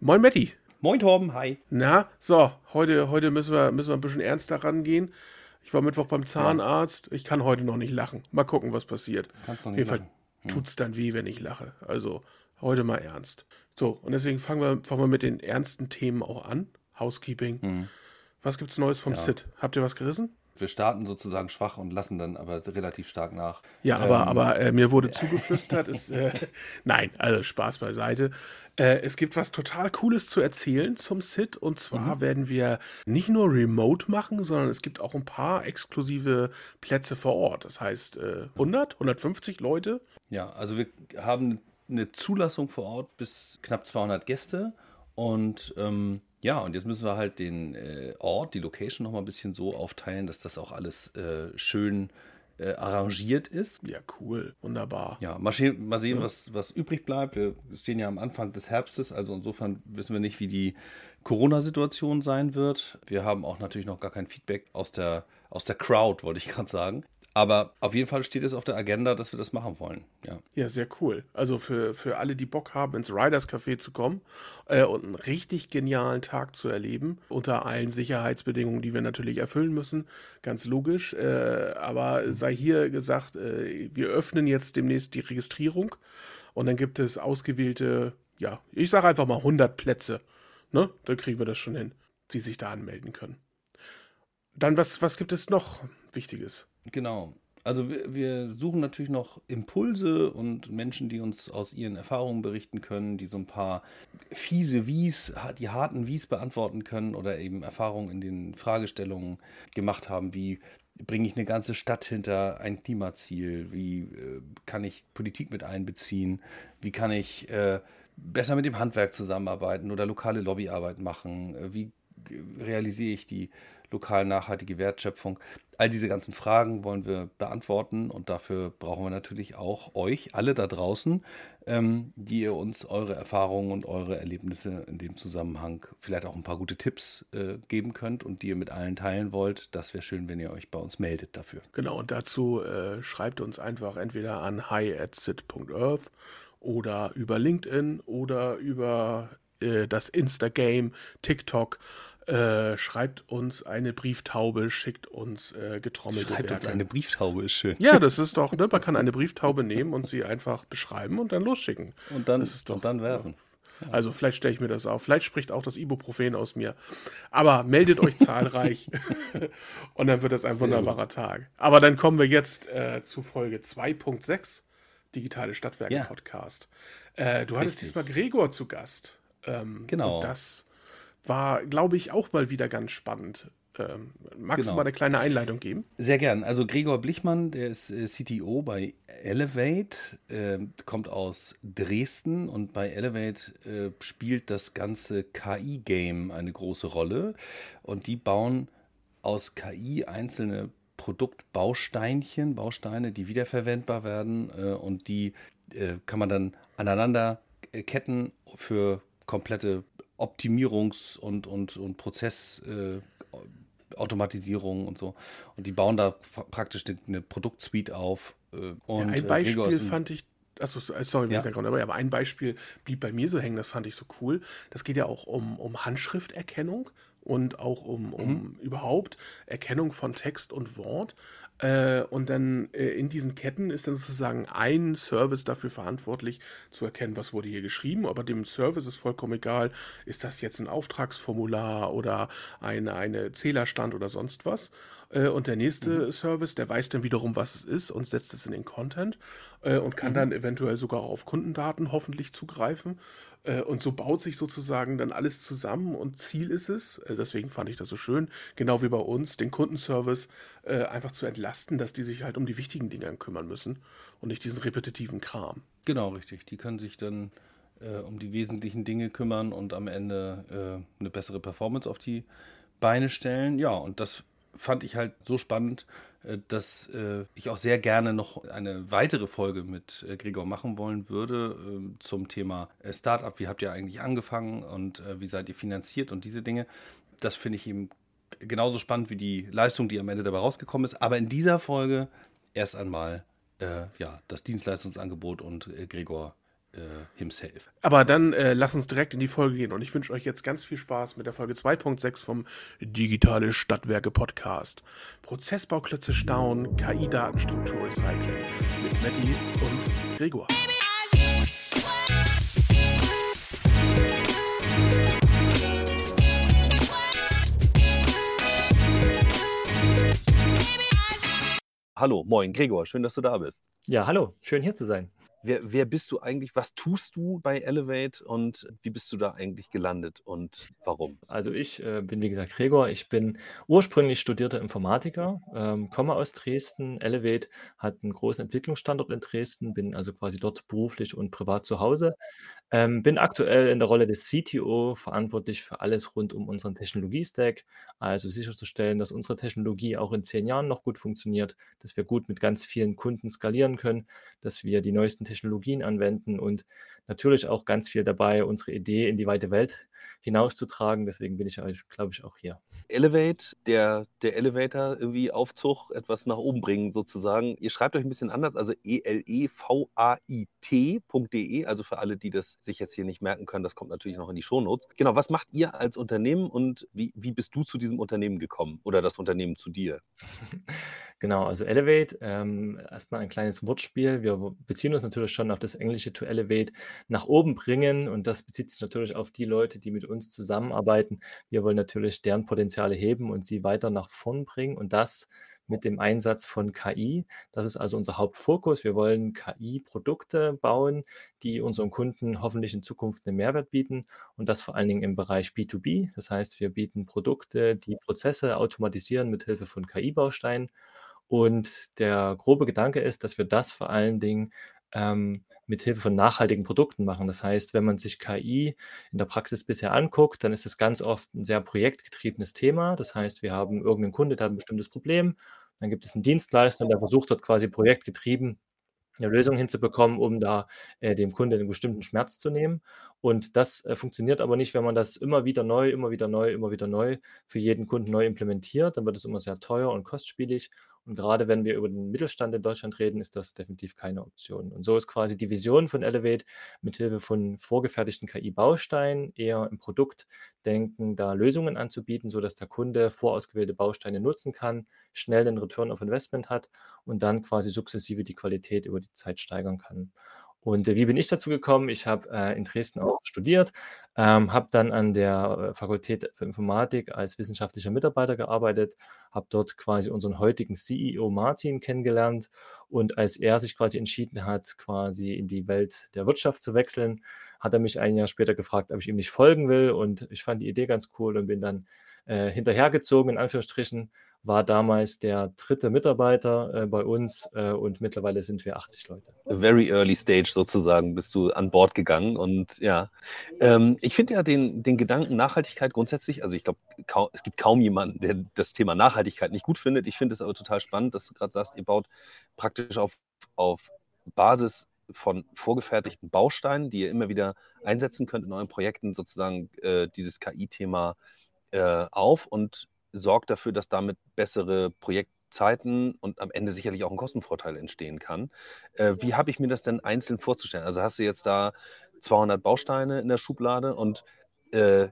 Moin Matti. Moin Torben, hi. Na, so, heute, heute müssen, wir, müssen wir ein bisschen ernster rangehen. Ich war Mittwoch beim Zahnarzt. Ich kann heute noch nicht lachen. Mal gucken, was passiert. Kannst noch Auf nicht jeden Fall lachen. tut es dann weh, wenn ich lache. Also heute mal ernst. So, und deswegen fangen wir, fangen wir mit den ernsten Themen auch an. Housekeeping. Mhm. Was gibt's Neues vom Sid? Habt ihr was gerissen? Wir starten sozusagen schwach und lassen dann aber relativ stark nach. Ja, aber, aber äh, mir wurde zugeflüstert, ist, äh, nein, also Spaß beiseite. Äh, es gibt was total Cooles zu erzählen zum Sid und zwar werden wir nicht nur remote machen, sondern es gibt auch ein paar exklusive Plätze vor Ort. Das heißt äh, 100, 150 Leute. Ja, also wir haben eine Zulassung vor Ort bis knapp 200 Gäste und ähm, ja, und jetzt müssen wir halt den äh, Ort, die Location noch mal ein bisschen so aufteilen, dass das auch alles äh, schön äh, arrangiert ist. Ja, cool, wunderbar. Ja, mal, sehen, mal sehen, was, was übrig bleibt. Wir stehen ja am Anfang des Herbstes, also insofern wissen wir nicht, wie die Corona-Situation sein wird. Wir haben auch natürlich noch gar kein Feedback aus der, aus der Crowd, wollte ich gerade sagen. Aber auf jeden Fall steht es auf der Agenda, dass wir das machen wollen. Ja. Ja, sehr cool. Also für, für alle, die Bock haben, ins Riders Café zu kommen äh, und einen richtig genialen Tag zu erleben, unter allen Sicherheitsbedingungen, die wir natürlich erfüllen müssen, ganz logisch. Äh, aber sei hier gesagt, äh, wir öffnen jetzt demnächst die Registrierung und dann gibt es ausgewählte, ja, ich sage einfach mal 100 Plätze. Ne? Da kriegen wir das schon hin, die sich da anmelden können. Dann, was, was gibt es noch Wichtiges? Genau. Also wir, wir suchen natürlich noch Impulse und Menschen, die uns aus ihren Erfahrungen berichten können, die so ein paar fiese Wies, die harten Wies beantworten können oder eben Erfahrungen in den Fragestellungen gemacht haben, wie bringe ich eine ganze Stadt hinter ein Klimaziel, wie äh, kann ich Politik mit einbeziehen, wie kann ich äh, besser mit dem Handwerk zusammenarbeiten oder lokale Lobbyarbeit machen, äh, wie realisiere ich die lokal nachhaltige Wertschöpfung. All diese ganzen Fragen wollen wir beantworten und dafür brauchen wir natürlich auch euch, alle da draußen, ähm, die ihr uns eure Erfahrungen und eure Erlebnisse in dem Zusammenhang vielleicht auch ein paar gute Tipps äh, geben könnt und die ihr mit allen teilen wollt. Das wäre schön, wenn ihr euch bei uns meldet dafür. Genau, und dazu äh, schreibt uns einfach entweder an hi at sit.earth oder über LinkedIn oder über äh, das Instagame, TikTok. Äh, schreibt uns eine Brieftaube, schickt uns äh, getrommelte Schreibt uns Werke. eine Brieftaube, ist schön. Ja, das ist doch, ne? Man kann eine Brieftaube nehmen und sie einfach beschreiben und dann losschicken. Und dann, Das ist doch- und dann werfen. Also vielleicht stelle ich mir das auf. Vielleicht spricht auch das Ibuprofen aus mir. Aber meldet euch zahlreich und dann wird das ein wunderbarer Tag. Aber dann kommen wir jetzt äh, zu Folge 2.6, Digitale Stadtwerke Ja. Podcast. Äh, du hattest Richtig. diesmal Gregor zu Gast. Ähm, Genau. Und das war, glaube ich, auch mal wieder ganz spannend. Ähm, magst Genau. du mal eine kleine Einleitung geben? Sehr gern. Also Gregor Blichmann, der ist äh, CTO bei Elevate, ähm, kommt aus Dresden und bei Elevate äh, spielt das ganze KI-Game eine große Rolle. Und die bauen aus KI einzelne Produktbausteinchen, Bausteine, die wiederverwendbar werden äh, und die äh, kann man dann aneinander äh, ketten für komplette Optimierungs- und, und, und Prozess. Äh, und so. Und die bauen da praktisch eine, eine Produktsuite auf. äh, Und ein äh, Beispiel ein- fand ich, achso, sorry, Ja. ja. aber aber ein Beispiel blieb bei mir so hängen, das fand ich so cool. Das geht ja auch um, um Handschrifterkennung und auch um, um Mhm. überhaupt Erkennung von Text und Wort. Äh, und dann äh, in diesen Ketten ist dann sozusagen ein Service dafür verantwortlich, zu erkennen, was wurde hier geschrieben. Aber dem Service ist vollkommen egal, ist das jetzt ein Auftragsformular oder eine, eine Zählerstand oder sonst was. Äh, und der nächste Service, der weiß dann wiederum, was es ist und setzt es in den Content äh, und kann dann eventuell sogar auf Kundendaten hoffentlich zugreifen. Äh, und so baut sich sozusagen dann alles zusammen und Ziel ist es, äh, deswegen fand ich das so schön, genau wie bei uns, den Kundenservice äh, einfach zu entlasten, dass die sich halt um die wichtigen Dinge kümmern müssen und nicht diesen repetitiven Kram. Genau, richtig. Die können sich dann um die wesentlichen Dinge kümmern und am Ende äh, eine bessere Performance auf die Beine stellen. Ja, und das fand ich halt so spannend, äh, dass äh, ich auch sehr gerne noch eine weitere Folge mit äh, Gregor machen wollen würde äh, zum Thema Startup. Wie habt ihr eigentlich angefangen und wie seid ihr finanziert und diese Dinge. Das finde ich eben genauso spannend wie die Leistung, die am Ende dabei rausgekommen ist. Aber in dieser Folge erst einmal äh, ja, das Dienstleistungsangebot und Gregor himself. Aber dann äh, lass uns direkt in die Folge gehen und ich wünsche euch jetzt ganz viel Spaß mit der Folge 2.6 vom Digitale Stadtwerke Podcast. Prozessbauklötze stauen, KI-Datenstruktur Recycling mit Matti und Gregor. Hallo, moin, Gregor, schön, dass du da bist. Ja, hallo, schön hier zu sein. Wer, wer bist du eigentlich? Was tust du bei Elevate und wie bist du da eigentlich gelandet und warum? Also ich äh, bin wie gesagt Gregor. Ich bin ursprünglich studierter Informatiker, ähm, komme aus Dresden. Elevate hat einen großen Entwicklungsstandort in Dresden, bin also quasi dort beruflich und privat zu Hause. Ähm, bin aktuell in der Rolle des CTO verantwortlich für alles rund um unseren Technologie-Stack, also sicherzustellen, dass unsere Technologie auch in zehn Jahren noch gut funktioniert, dass wir gut mit ganz vielen Kunden skalieren können, dass wir die neuesten Technologien anwenden und natürlich auch ganz viel dabei, unsere Idee in die weite Welt hinauszutragen. Deswegen bin ich, glaube ich, auch hier. Elevate, der, der Elevator irgendwie Aufzug etwas nach oben bringen sozusagen. Ihr schreibt euch ein bisschen anders, also E-L-E-V-A-I-T.de, also für alle, die das sich jetzt hier nicht merken können, das kommt natürlich noch in die Shownotes. Genau, was macht ihr als Unternehmen und wie, wie bist du zu diesem Unternehmen gekommen oder das Unternehmen zu dir? Genau, also Elevate, ähm, erstmal ein kleines Wortspiel. Wir beziehen uns natürlich schon auf das Englische to Elevate, nach oben bringen und das bezieht sich natürlich auf die Leute, die mit uns zusammenarbeiten. Wir wollen natürlich deren Potenziale heben und sie weiter nach vorn bringen und das mit dem Einsatz von KI. Das ist also unser Hauptfokus. Wir wollen KI-Produkte bauen, die unseren Kunden hoffentlich in Zukunft einen Mehrwert bieten und das vor allen Dingen im Bereich B2B. Das heißt, wir bieten Produkte, die Prozesse automatisieren mit Hilfe von KI-Bausteinen und der grobe Gedanke ist, dass wir das vor allen Dingen ähm, mit Hilfe von nachhaltigen Produkten machen. Das heißt, wenn man sich KI in der Praxis bisher anguckt, dann ist es ganz oft ein sehr projektgetriebenes Thema. Das heißt, wir haben irgendeinen Kunde, der hat ein bestimmtes Problem. Dann gibt es einen Dienstleister, der versucht dort quasi projektgetrieben eine Lösung hinzubekommen, um da äh, dem Kunden einen bestimmten Schmerz zu nehmen. Und das äh, funktioniert aber nicht, wenn man das immer wieder neu, immer wieder neu, immer wieder neu für jeden Kunden neu implementiert. Dann wird es immer sehr teuer und kostspielig. Und gerade wenn wir über den Mittelstand in Deutschland reden, ist das definitiv keine Option. Und so ist quasi die Vision von Elevate mithilfe von vorgefertigten KI-Bausteinen eher im Produktdenken da Lösungen anzubieten, sodass der Kunde vorausgewählte Bausteine nutzen kann, schnell den Return of Investment hat und dann quasi sukzessive die Qualität über die Zeit steigern kann. Und äh, wie bin ich dazu gekommen? Ich habe äh, in Dresden auch studiert, ähm, habe dann an der äh, Fakultät für Informatik als wissenschaftlicher Mitarbeiter gearbeitet, habe dort quasi unseren heutigen CEO Martin kennengelernt und als er sich quasi entschieden hat, quasi in die Welt der Wirtschaft zu wechseln, hat er mich ein Jahr später gefragt, ob ich ihm nicht folgen will und ich fand die Idee ganz cool und bin dann äh, hinterhergezogen, in Anführungsstrichen, war damals der dritte Mitarbeiter äh, bei uns äh, und mittlerweile sind wir 80 Leute. Very early stage sozusagen bist du an Bord gegangen und ja, ähm, ich finde ja den, den Gedanken Nachhaltigkeit grundsätzlich, also ich glaube, es gibt kaum jemanden, der das Thema Nachhaltigkeit nicht gut findet. Ich finde es aber total spannend, dass du gerade sagst, ihr baut praktisch auf, auf Basis von vorgefertigten Bausteinen, die ihr immer wieder einsetzen könnt in euren Projekten, sozusagen äh, dieses KI-Thema äh, auf und sorgt dafür, dass damit bessere Projektzeiten und am Ende sicherlich auch ein Kostenvorteil entstehen kann. Äh, wie habe ich mir das denn einzeln vorzustellen? Also hast du jetzt da 200 Bausteine in der Schublade und äh,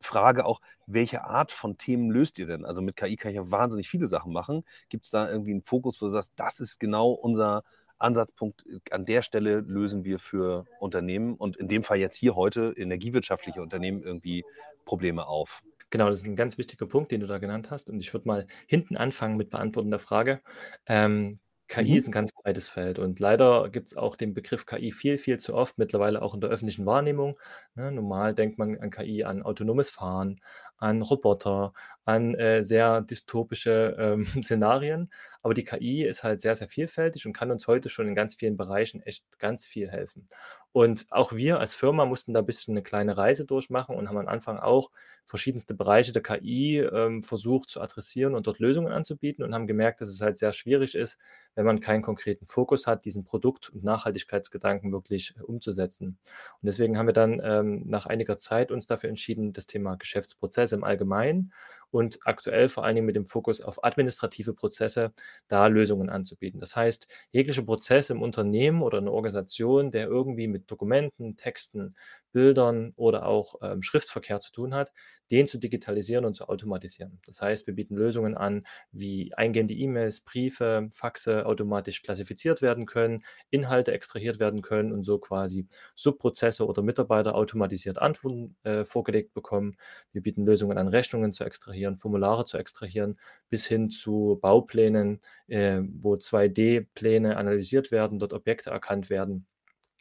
Frage auch, welche Art von Themen löst ihr denn? Also mit KI kann ich ja wahnsinnig viele Sachen machen. Gibt es da irgendwie einen Fokus, wo du sagst, das ist genau unser Ansatzpunkt, an der Stelle lösen wir für Unternehmen und in dem Fall jetzt hier heute energiewirtschaftliche Unternehmen irgendwie Probleme auf? Genau, das ist ein ganz wichtiger Punkt, den du da genannt hast. Und ich würde mal hinten anfangen mit Beantworten der Frage. Ähm, KI mhm. ist ein ganz breites Feld und leider gibt es auch den Begriff KI viel, viel zu oft, mittlerweile auch in der öffentlichen Wahrnehmung. Ne, normal denkt man an KI, an autonomes Fahren, an Roboter, an äh, sehr dystopische ähm, Szenarien. Aber die KI ist halt sehr, sehr vielfältig und kann uns heute schon in ganz vielen Bereichen echt ganz viel helfen. Und auch wir als Firma mussten da ein bisschen eine kleine Reise durchmachen und haben am Anfang auch verschiedenste Bereiche der KI ähm, versucht zu adressieren und dort Lösungen anzubieten und haben gemerkt, dass es halt sehr schwierig ist, wenn man keinen konkreten Fokus hat, diesen Produkt- und Nachhaltigkeitsgedanken wirklich äh, umzusetzen. Und deswegen haben wir dann ähm, nach einiger Zeit uns dafür entschieden, das Thema Geschäftsprozesse im Allgemeinen und aktuell vor allen Dingen mit dem Fokus auf administrative Prozesse, da Lösungen anzubieten. Das heißt, jeglicher Prozess im Unternehmen oder in einer Organisation, der irgendwie mit Dokumenten, Texten, Bildern oder auch ähm, Schriftverkehr zu tun hat, den zu digitalisieren und zu automatisieren. Das heißt, wir bieten Lösungen an, wie eingehende E-Mails, Briefe, Faxe automatisch klassifiziert werden können, Inhalte extrahiert werden können und so quasi Subprozesse oder Mitarbeiter automatisiert Antworten äh, vorgelegt bekommen. Wir bieten Lösungen an, Rechnungen zu extrahieren, Formulare zu extrahieren, bis hin zu Bauplänen, äh, wo 2D-Pläne analysiert werden, dort Objekte erkannt werden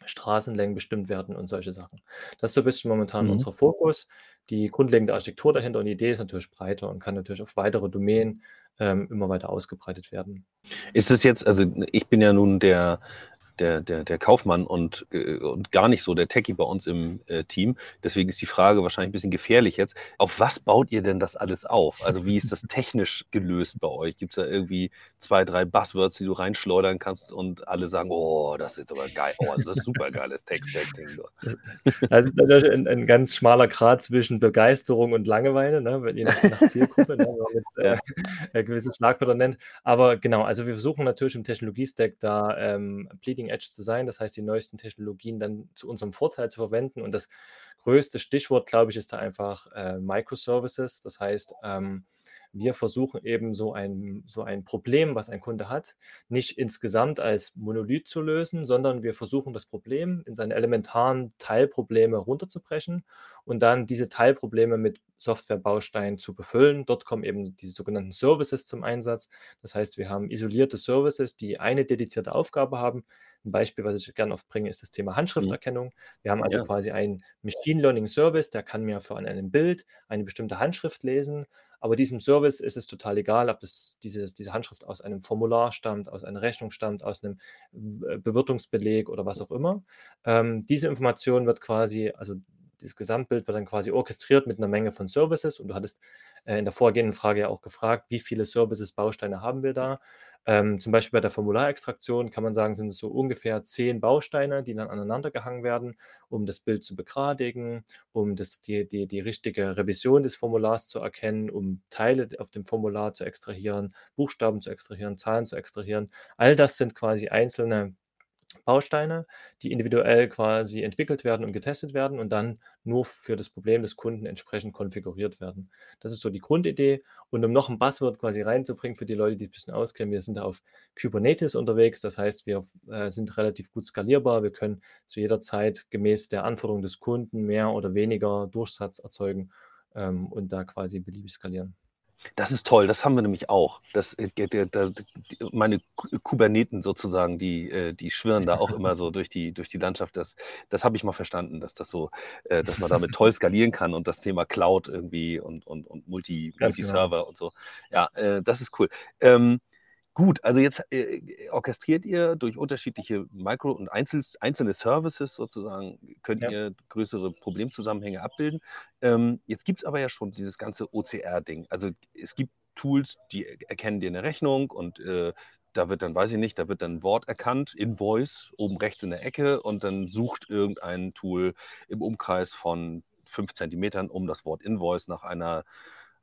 Straßenlängen bestimmt werden und solche Sachen. Das ist so ein bisschen momentan Mhm. unser Fokus. Die grundlegende Architektur dahinter und die Idee ist natürlich breiter und kann natürlich auf weitere Domänen ähm, immer weiter ausgebreitet werden. Ist es jetzt, also ich bin ja nun der der, der, der Kaufmann und, äh, und gar nicht so der Techie bei uns im äh, Team. Deswegen ist die Frage wahrscheinlich ein bisschen gefährlich jetzt. Auf was baut ihr denn das alles auf? Also wie ist das technisch gelöst bei euch? Gibt es da irgendwie zwei, drei Buzzwords, die du reinschleudern kannst und alle sagen, oh, das ist aber geil, oh, das ist super geiles Text-Ding. Das ist natürlich ein, ein, ganz schmaler Grad zwischen Begeisterung und Langeweile, ne? je nach, nach Zielgruppe, ne? wenn man jetzt äh, äh, gewisse Schlagwörter nennt. Aber genau, also wir versuchen natürlich im Technologie-Stack da ähm, Bleeding Edge zu sein. Das heißt, die neuesten Technologien dann zu unserem Vorteil zu verwenden. Und das größte Stichwort, glaube ich, ist da einfach äh, Microservices. Das heißt, ähm, wir versuchen eben so ein, so ein Problem, was ein Kunde hat, nicht insgesamt als Monolith zu lösen, sondern wir versuchen das Problem in seine elementaren Teilprobleme runterzubrechen und dann diese Teilprobleme mit Softwarebausteinen zu befüllen. Dort kommen eben diese sogenannten Services zum Einsatz. Das heißt, wir haben isolierte Services, die eine dedizierte Aufgabe haben. Ein Beispiel, was ich gerne oft bringe, ist das Thema Handschrifterkennung. Wir haben also ja. quasi einen Machine Learning Service, der kann mir von einem Bild eine bestimmte Handschrift lesen. Aber diesem Service ist es total egal, ob das, diese, diese Handschrift aus einem Formular stammt, aus einer Rechnung stammt, aus einem Bewirtungsbeleg oder was auch immer. Ähm, diese Information wird quasi, also das Gesamtbild wird dann quasi orchestriert mit einer Menge von Services. Und du hattest äh, in der vorgehenden Frage ja auch gefragt, wie viele Services, Bausteine haben wir da? Ähm, zum Beispiel bei der Formularextraktion kann man sagen, sind es so ungefähr zehn Bausteine, die dann aneinander gehangen werden, um das Bild zu begradigen, um das, die, die, die richtige Revision des Formulars zu erkennen, um Teile auf dem Formular zu extrahieren, Buchstaben zu extrahieren, Zahlen zu extrahieren. All das sind quasi einzelne Bausteine, die individuell quasi entwickelt werden und getestet werden und dann nur für das Problem des Kunden entsprechend konfiguriert werden. Das ist so die Grundidee. Und um noch ein Buzzword quasi reinzubringen für die Leute, die ein bisschen auskennen, wir sind da auf Kubernetes unterwegs. Das heißt, wir äh, sind relativ gut skalierbar. Wir können zu jeder Zeit gemäß der Anforderung des Kunden mehr oder weniger Durchsatz erzeugen ähm, und da quasi beliebig skalieren. Das ist toll, das haben wir nämlich auch. Das, äh, der, der, meine Kuberneten sozusagen, die, äh, die schwirren da auch immer so durch die, durch die Landschaft. Das, das habe ich mal verstanden, dass das so, äh, dass man damit toll skalieren kann und das Thema Cloud irgendwie und, und, und Multi, Ganz Multi-Server genau. und so. Ja, das ist cool. Ähm, Gut, also jetzt äh, orchestriert ihr durch unterschiedliche Micro- und Einzel einzelne Services sozusagen, könnt Ja. ihr größere Problemzusammenhänge abbilden. Ähm, jetzt gibt es aber ja schon dieses ganze OCR-Ding. Also es gibt Tools, die erkennen dir eine Rechnung und äh, da wird dann, weiß ich nicht, da wird dann ein Wort erkannt, Invoice, oben rechts in der Ecke und dann sucht irgendein Tool im Umkreis von fünf Zentimetern um das Wort Invoice nach einer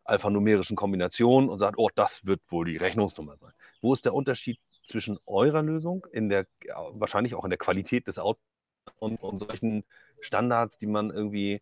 alphanumerischen Kombination und sagt, oh, das wird wohl die Rechnungsnummer sein. Wo ist der Unterschied zwischen eurer Lösung, in der, wahrscheinlich auch in der Qualität des Outputs und, und solchen Standards, die man irgendwie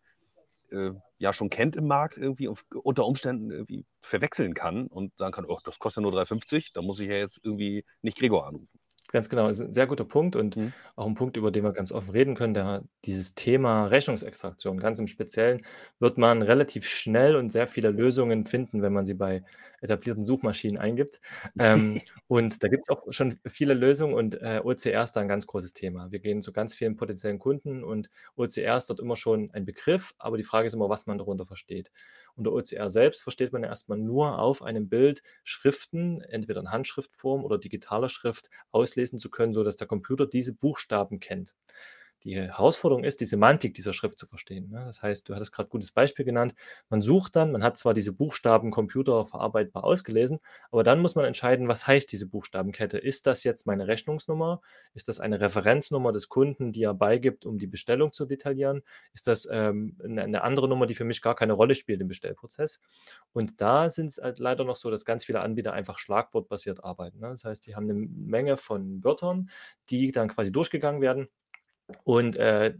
äh, ja schon kennt im Markt, irgendwie unter Umständen irgendwie verwechseln kann und sagen kann, oh, das kostet ja nur 3,50, da muss ich ja jetzt irgendwie nicht Gregor anrufen. Ganz genau, ist ein sehr guter Punkt und Mhm. auch ein Punkt, über den wir ganz offen reden können, der dieses Thema Rechnungsextraktion, ganz im Speziellen, wird man relativ schnell und sehr viele Lösungen finden, wenn man sie bei etablierten Suchmaschinen eingibt. Ähm, und da gibt es auch schon viele Lösungen und äh, OCR ist da ein ganz großes Thema. Wir gehen zu ganz vielen potenziellen Kunden und OCR ist dort immer schon ein Begriff, aber die Frage ist immer, was man darunter versteht. Unter OCR selbst versteht man ja erstmal nur auf einem Bild Schriften, entweder in Handschriftform oder digitaler Schrift, auslesen zu können, sodass der Computer diese Buchstaben kennt. Die Herausforderung ist, die Semantik dieser Schrift zu verstehen. Ne? Das heißt, du hattest gerade ein gutes Beispiel genannt. Man sucht dann, man hat zwar diese Buchstaben computerverarbeitbar ausgelesen, aber dann muss man entscheiden, was heißt diese Buchstabenkette? Ist das jetzt meine Rechnungsnummer? Ist das eine Referenznummer des Kunden, die er beigibt, um die Bestellung zu detaillieren? Ist das ähm, eine, andere Nummer, die für mich gar keine Rolle spielt im Bestellprozess? Und da sind es halt leider noch so, dass ganz viele Anbieter einfach schlagwortbasiert arbeiten. Ne? Das heißt, die haben eine Menge von Wörtern, die dann quasi durchgegangen werden und äh,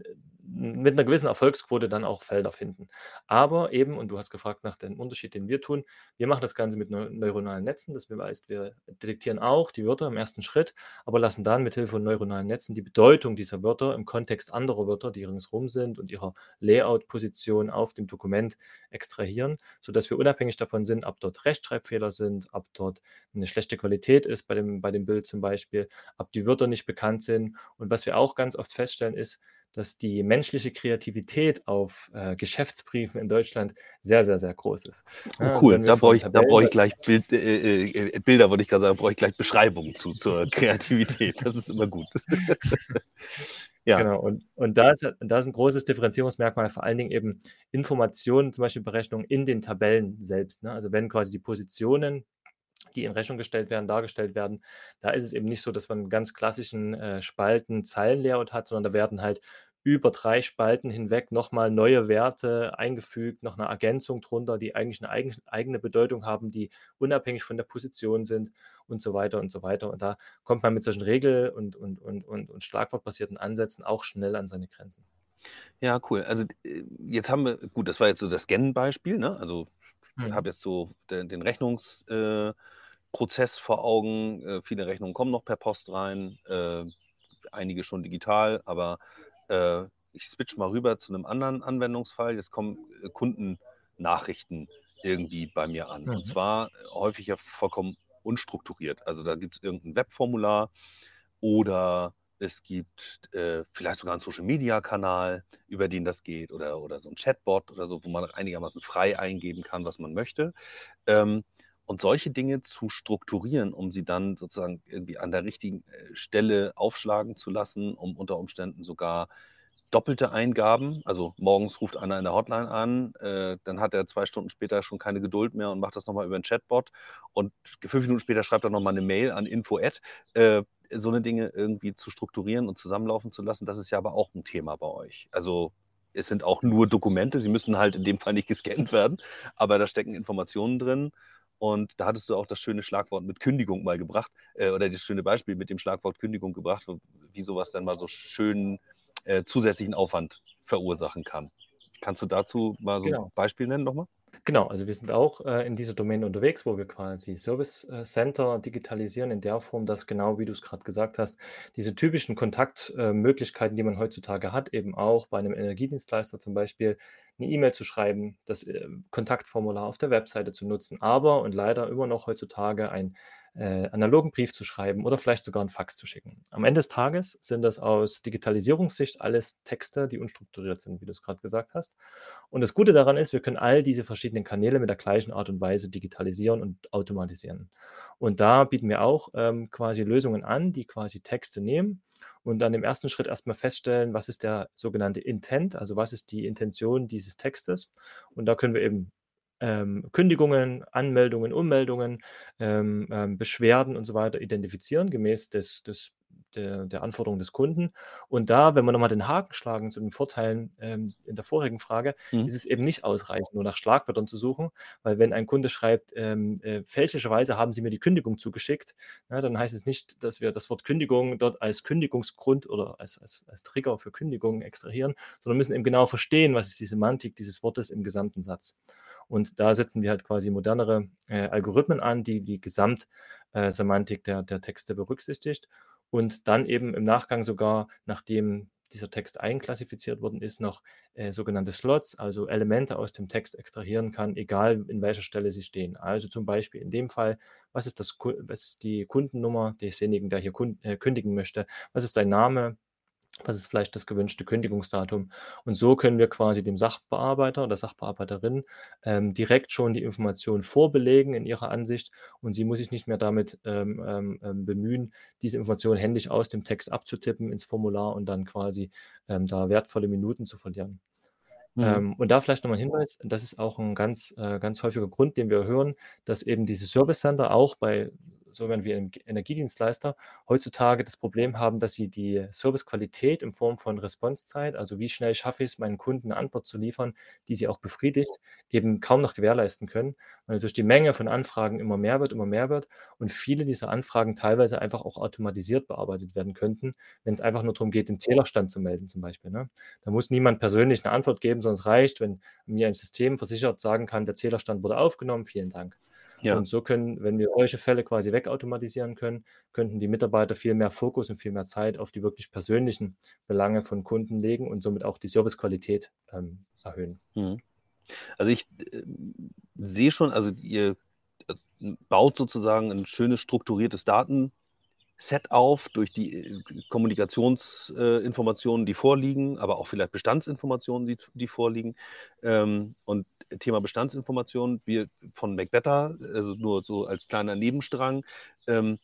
mit einer gewissen Erfolgsquote dann auch Felder finden. Aber eben, und du hast gefragt nach dem Unterschied, den wir tun, wir machen das Ganze mit neuronalen Netzen. Das heißt, wir detektieren auch die Wörter im ersten Schritt, aber lassen dann mit Hilfe von neuronalen Netzen die Bedeutung dieser Wörter im Kontext anderer Wörter, die ringsherum sind und ihrer Layout-Position auf dem Dokument extrahieren, sodass wir unabhängig davon sind, ob dort Rechtschreibfehler sind, ob dort eine schlechte Qualität ist bei dem, bei dem Bild zum Beispiel, ob die Wörter nicht bekannt sind. Und was wir auch ganz oft feststellen, ist, dass die menschliche Kreativität auf äh, Geschäftsbriefen in Deutschland sehr, sehr, sehr groß ist. Oh, cool, da brauche ich, da brauch ich gleich Bild, äh, äh, äh Bilder, würde ich gerade sagen, brauche ich gleich Beschreibungen zu, zur Kreativität. Das ist immer gut. ja. Genau, und, und da, ist, da ist ein großes Differenzierungsmerkmal, vor allen Dingen eben Informationen, zum Beispiel Berechnungen in den Tabellen selbst. Ne? Also wenn quasi die Positionen die in Rechnung gestellt werden, dargestellt werden. Da ist es eben nicht so, dass man einen ganz klassischen äh, Spalten-Zeilen-Layout hat, sondern da werden halt über drei Spalten hinweg nochmal neue Werte eingefügt, noch eine Ergänzung drunter, die eigentlich eine eigen, eigene Bedeutung haben, die unabhängig von der Position sind und so weiter und so weiter. Und da kommt man mit solchen Regel- und, und, und, und, und Schlagwortbasierten Ansätzen auch schnell an seine Grenzen. Ja, cool. Also äh, jetzt haben wir, gut, das war jetzt so das Scannen-Beispiel, ne? Also ich mhm. habe jetzt so den, den Rechnungs- äh, Prozess vor Augen. Äh, viele Rechnungen kommen noch per Post rein, äh, einige schon digital, aber äh, ich switch mal rüber zu einem anderen Anwendungsfall. Jetzt kommen äh, Kundennachrichten irgendwie bei mir an. Mhm. Und zwar äh, häufig ja vollkommen unstrukturiert. Also da gibt es irgendein Webformular oder es gibt äh, vielleicht sogar einen Social-Media-Kanal, über den das geht, oder, oder so ein Chatbot oder so, wo man einigermaßen frei eingeben kann, was man möchte. Ähm, und solche Dinge zu strukturieren, um sie dann sozusagen irgendwie an der richtigen äh, Stelle aufschlagen zu lassen, um unter Umständen sogar doppelte Eingaben. Also morgens ruft einer in der Hotline an, äh, dann hat er zwei Stunden später schon keine Geduld mehr und macht das nochmal über einen Chatbot. Und fünf Minuten später schreibt er nochmal eine Mail an info. Äh, so eine Dinge irgendwie zu strukturieren und zusammenlaufen zu lassen, das ist ja aber auch ein Thema bei euch. Also es sind auch nur Dokumente, sie müssen halt in dem Fall nicht gescannt werden, aber da stecken Informationen drin. Und da hattest du auch das schöne Schlagwort mit Kündigung mal gebracht, äh, oder das schöne Beispiel mit dem Schlagwort Kündigung gebracht, wie sowas dann mal so schönen äh, zusätzlichen Aufwand verursachen kann. Kannst du dazu mal so genau. ein Beispiel nennen nochmal? Genau, also wir sind auch äh, in dieser Domäne unterwegs, wo wir quasi Service äh, Center digitalisieren in der Form, dass genau, wie du es gerade gesagt hast, diese typischen Kontaktmöglichkeiten, äh, die man heutzutage hat, eben auch bei einem Energiedienstleister zum Beispiel, eine E-Mail zu schreiben, das äh, Kontaktformular auf der Webseite zu nutzen, aber und leider immer noch heutzutage ein äh, analogen Brief zu schreiben oder vielleicht sogar einen Fax zu schicken. Am Ende des Tages sind das aus Digitalisierungssicht alles Texte, die unstrukturiert sind, wie du es gerade gesagt hast. Und das Gute daran ist, wir können all diese verschiedenen Kanäle mit der gleichen Art und Weise digitalisieren und automatisieren. Und da bieten wir auch ähm, quasi Lösungen an, die quasi Texte nehmen und dann im ersten Schritt erstmal feststellen, was ist der sogenannte Intent, also was ist die Intention dieses Textes. Und da können wir eben ähm, Kündigungen, Anmeldungen, Ummeldungen, ähm, ähm, Beschwerden und so weiter identifizieren, gemäß des, des, der, der Anforderungen des Kunden. Und da, wenn wir nochmal den Haken schlagen zu den Vorteilen ähm, in der vorigen Frage, mhm. ist es eben nicht ausreichend, nur nach Schlagwörtern zu suchen, weil wenn ein Kunde schreibt, ähm, äh, fälschlicherweise haben Sie mir die Kündigung zugeschickt, ja, dann heißt es nicht, dass wir das Wort Kündigung dort als Kündigungsgrund oder als, als, als Trigger für Kündigung extrahieren, sondern müssen eben genau verstehen, was ist die Semantik dieses Wortes im gesamten Satz. Und da setzen wir halt quasi modernere äh, Algorithmen an, die die Gesamtsemantik äh, der, der Texte berücksichtigt und dann eben im Nachgang sogar, nachdem dieser Text einklassifiziert worden ist, noch äh, sogenannte Slots, also Elemente aus dem Text extrahieren kann, egal in welcher Stelle sie stehen. Also zum Beispiel in dem Fall, was ist, das, was ist die Kundennummer desjenigen, der hier äh, kündigen möchte, was ist sein Name, was ist vielleicht das gewünschte Kündigungsdatum? Und so können wir quasi dem Sachbearbeiter oder Sachbearbeiterin ähm, direkt schon die Information vorbelegen in ihrer Ansicht und sie muss sich nicht mehr damit ähm, ähm, ähm bemühen, diese Information händisch aus dem Text abzutippen ins Formular und dann quasi ähm, da wertvolle Minuten zu verlieren. Mhm. Ähm, und da vielleicht nochmal ein Hinweis, das ist auch ein ganz, äh, ganz häufiger Grund, den wir hören, dass eben diese Service Center auch bei sogenannten wie Energiedienstleister heutzutage das Problem haben, dass sie die Servicequalität in Form von Responsezeit, also wie schnell schaffe ich es, meinen Kunden eine Antwort zu liefern, die sie auch befriedigt, eben kaum noch gewährleisten können, weil durch die Menge von Anfragen immer mehr wird, immer mehr wird und viele dieser Anfragen teilweise einfach auch automatisiert bearbeitet werden könnten, wenn es einfach nur darum geht, den Zählerstand zu melden zum Beispiel. Ne? Da muss niemand persönlich eine Antwort geben, sondern es reicht, wenn mir ein System versichert sagen kann, der Zählerstand wurde aufgenommen, vielen Dank. Ja. Und so können, wenn wir solche Fälle quasi wegautomatisieren können, könnten die Mitarbeiter viel mehr Fokus und viel mehr Zeit auf die wirklich persönlichen Belange von Kunden legen und somit auch die Servicequalität ähm, erhöhen. Mhm. Also ich äh, sehe schon, also ihr äh, baut sozusagen ein schönes strukturiertes Daten Set auf durch die äh, Kommunikationsinformationen, äh, die vorliegen, aber auch vielleicht Bestandsinformationen, die, die vorliegen. Ähm, und Thema Bestandsinformationen, wir von MacBetter, also nur so als kleiner Nebenstrang, ähm,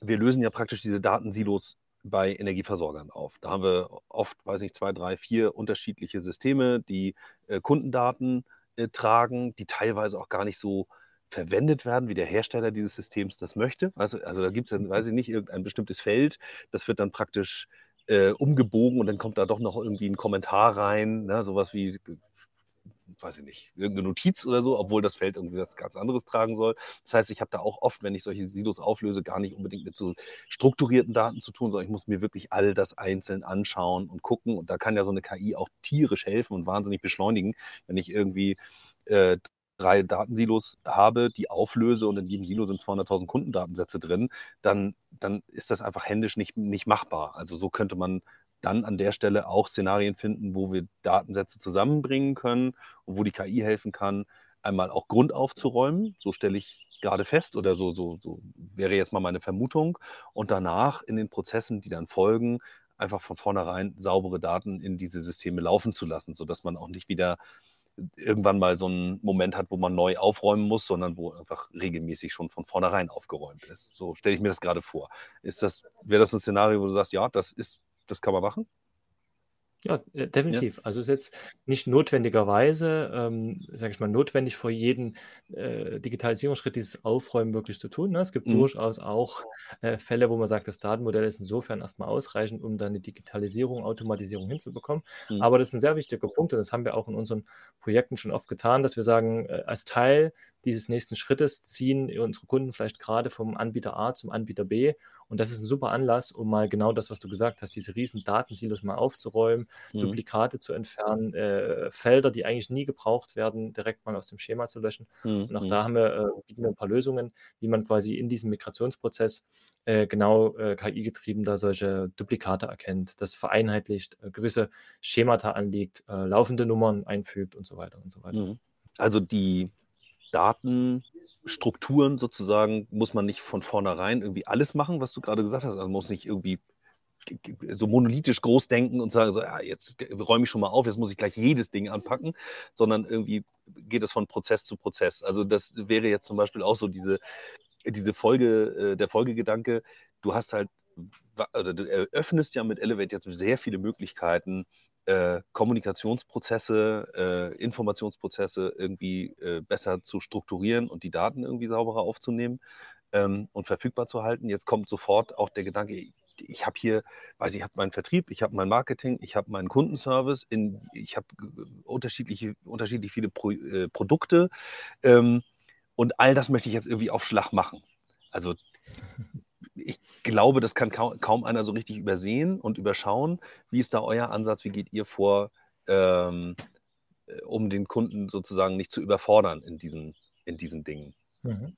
wir lösen ja praktisch diese Datensilos bei Energieversorgern auf. Da haben wir oft, weiß ich, zwei, drei, vier unterschiedliche Systeme, die äh, Kundendaten tragen, die teilweise auch gar nicht so verwendet werden, wie der Hersteller dieses Systems das möchte. Also, also da gibt es dann, weiß ich nicht, irgendein bestimmtes Feld, das wird dann praktisch äh, umgebogen und dann kommt da doch noch irgendwie ein Kommentar rein, ne, sowas wie, weiß ich nicht, irgendeine Notiz oder so, obwohl das Feld irgendwie was ganz anderes tragen soll. Das heißt, ich habe da auch oft, wenn ich solche Silos auflöse, gar nicht unbedingt mit so strukturierten Daten zu tun, sondern ich muss mir wirklich all das einzeln anschauen und gucken. Und da kann ja so eine KI auch tierisch helfen und wahnsinnig beschleunigen, wenn ich irgendwie äh, drei Datensilos habe, die auflöse und in jedem Silo sind 200.000 Kundendatensätze drin, dann, dann ist das einfach händisch nicht, nicht machbar. Also so könnte man dann an der Stelle auch Szenarien finden, wo wir Datensätze zusammenbringen können und wo die KI helfen kann, einmal auch Grund aufzuräumen. So stelle ich gerade fest oder so, so, so wäre jetzt mal meine Vermutung. Und danach in den Prozessen, die dann folgen, einfach von vornherein saubere Daten in diese Systeme laufen zu lassen, sodass man auch nicht wieder irgendwann mal so einen Moment hat, wo man neu aufräumen muss, sondern wo einfach regelmäßig schon von vornherein aufgeräumt ist. So stelle ich mir das gerade vor. Ist das, wäre das ein Szenario, wo du sagst, ja, das ist, das kann man machen? Ja, äh, definitiv. Ja. Also ist jetzt nicht notwendigerweise, ähm, sage ich mal, notwendig vor jedem äh, Digitalisierungsschritt dieses Aufräumen wirklich zu tun. Ne? Es gibt mhm. durchaus auch äh, Fälle, wo man sagt, das Datenmodell ist insofern erstmal ausreichend, um dann eine Digitalisierung, Automatisierung hinzubekommen. Mhm. Aber das ist ein sehr wichtiger Punkt und das haben wir auch in unseren Projekten schon oft getan, dass wir sagen, äh, als Teil dieses nächsten Schrittes ziehen unsere Kunden vielleicht gerade vom Anbieter A zum Anbieter B. Und das ist ein super Anlass, um mal genau das, was du gesagt hast, diese riesen Datensilos mal aufzuräumen, mhm. Duplikate zu entfernen, äh, Felder, die eigentlich nie gebraucht werden, direkt mal aus dem Schema zu löschen. Mhm. Und auch da mhm. haben wir, äh, bieten wir ein paar Lösungen, wie man quasi in diesem Migrationsprozess äh, genau äh, KI-getrieben da solche Duplikate erkennt, das vereinheitlicht, äh, gewisse Schemata anlegt, äh, laufende Nummern einfügt und so weiter und so weiter. Mhm. Also die Datenstrukturen sozusagen muss man nicht von vornherein irgendwie alles machen, was du gerade gesagt hast. Also man muss nicht irgendwie so monolithisch groß denken und sagen, so, ja, jetzt räume ich schon mal auf, jetzt muss ich gleich jedes Ding anpacken, sondern irgendwie geht es von Prozess zu Prozess. Also das wäre jetzt zum Beispiel auch so diese, diese Folge, äh, der Folgegedanke, du hast halt, oder du eröffnest ja mit Elevate jetzt sehr viele Möglichkeiten, äh, Kommunikationsprozesse, äh, Informationsprozesse irgendwie äh, besser zu strukturieren und die Daten irgendwie sauberer aufzunehmen ähm, und verfügbar zu halten. Jetzt kommt sofort auch der Gedanke, ich, habe hier, weiß ich, habe meinen Vertrieb, ich habe mein Marketing, ich habe meinen Kundenservice, in, ich habe unterschiedliche, unterschiedlich viele Pro, äh, Produkte ähm, und all das möchte ich jetzt irgendwie auf Schlag machen. Also ich glaube, das kann kaum, kaum, einer so richtig übersehen und überschauen. Wie ist da euer Ansatz? Wie geht ihr vor, ähm, äh, um den Kunden sozusagen nicht zu überfordern in diesen, in diesen Dingen? Mhm.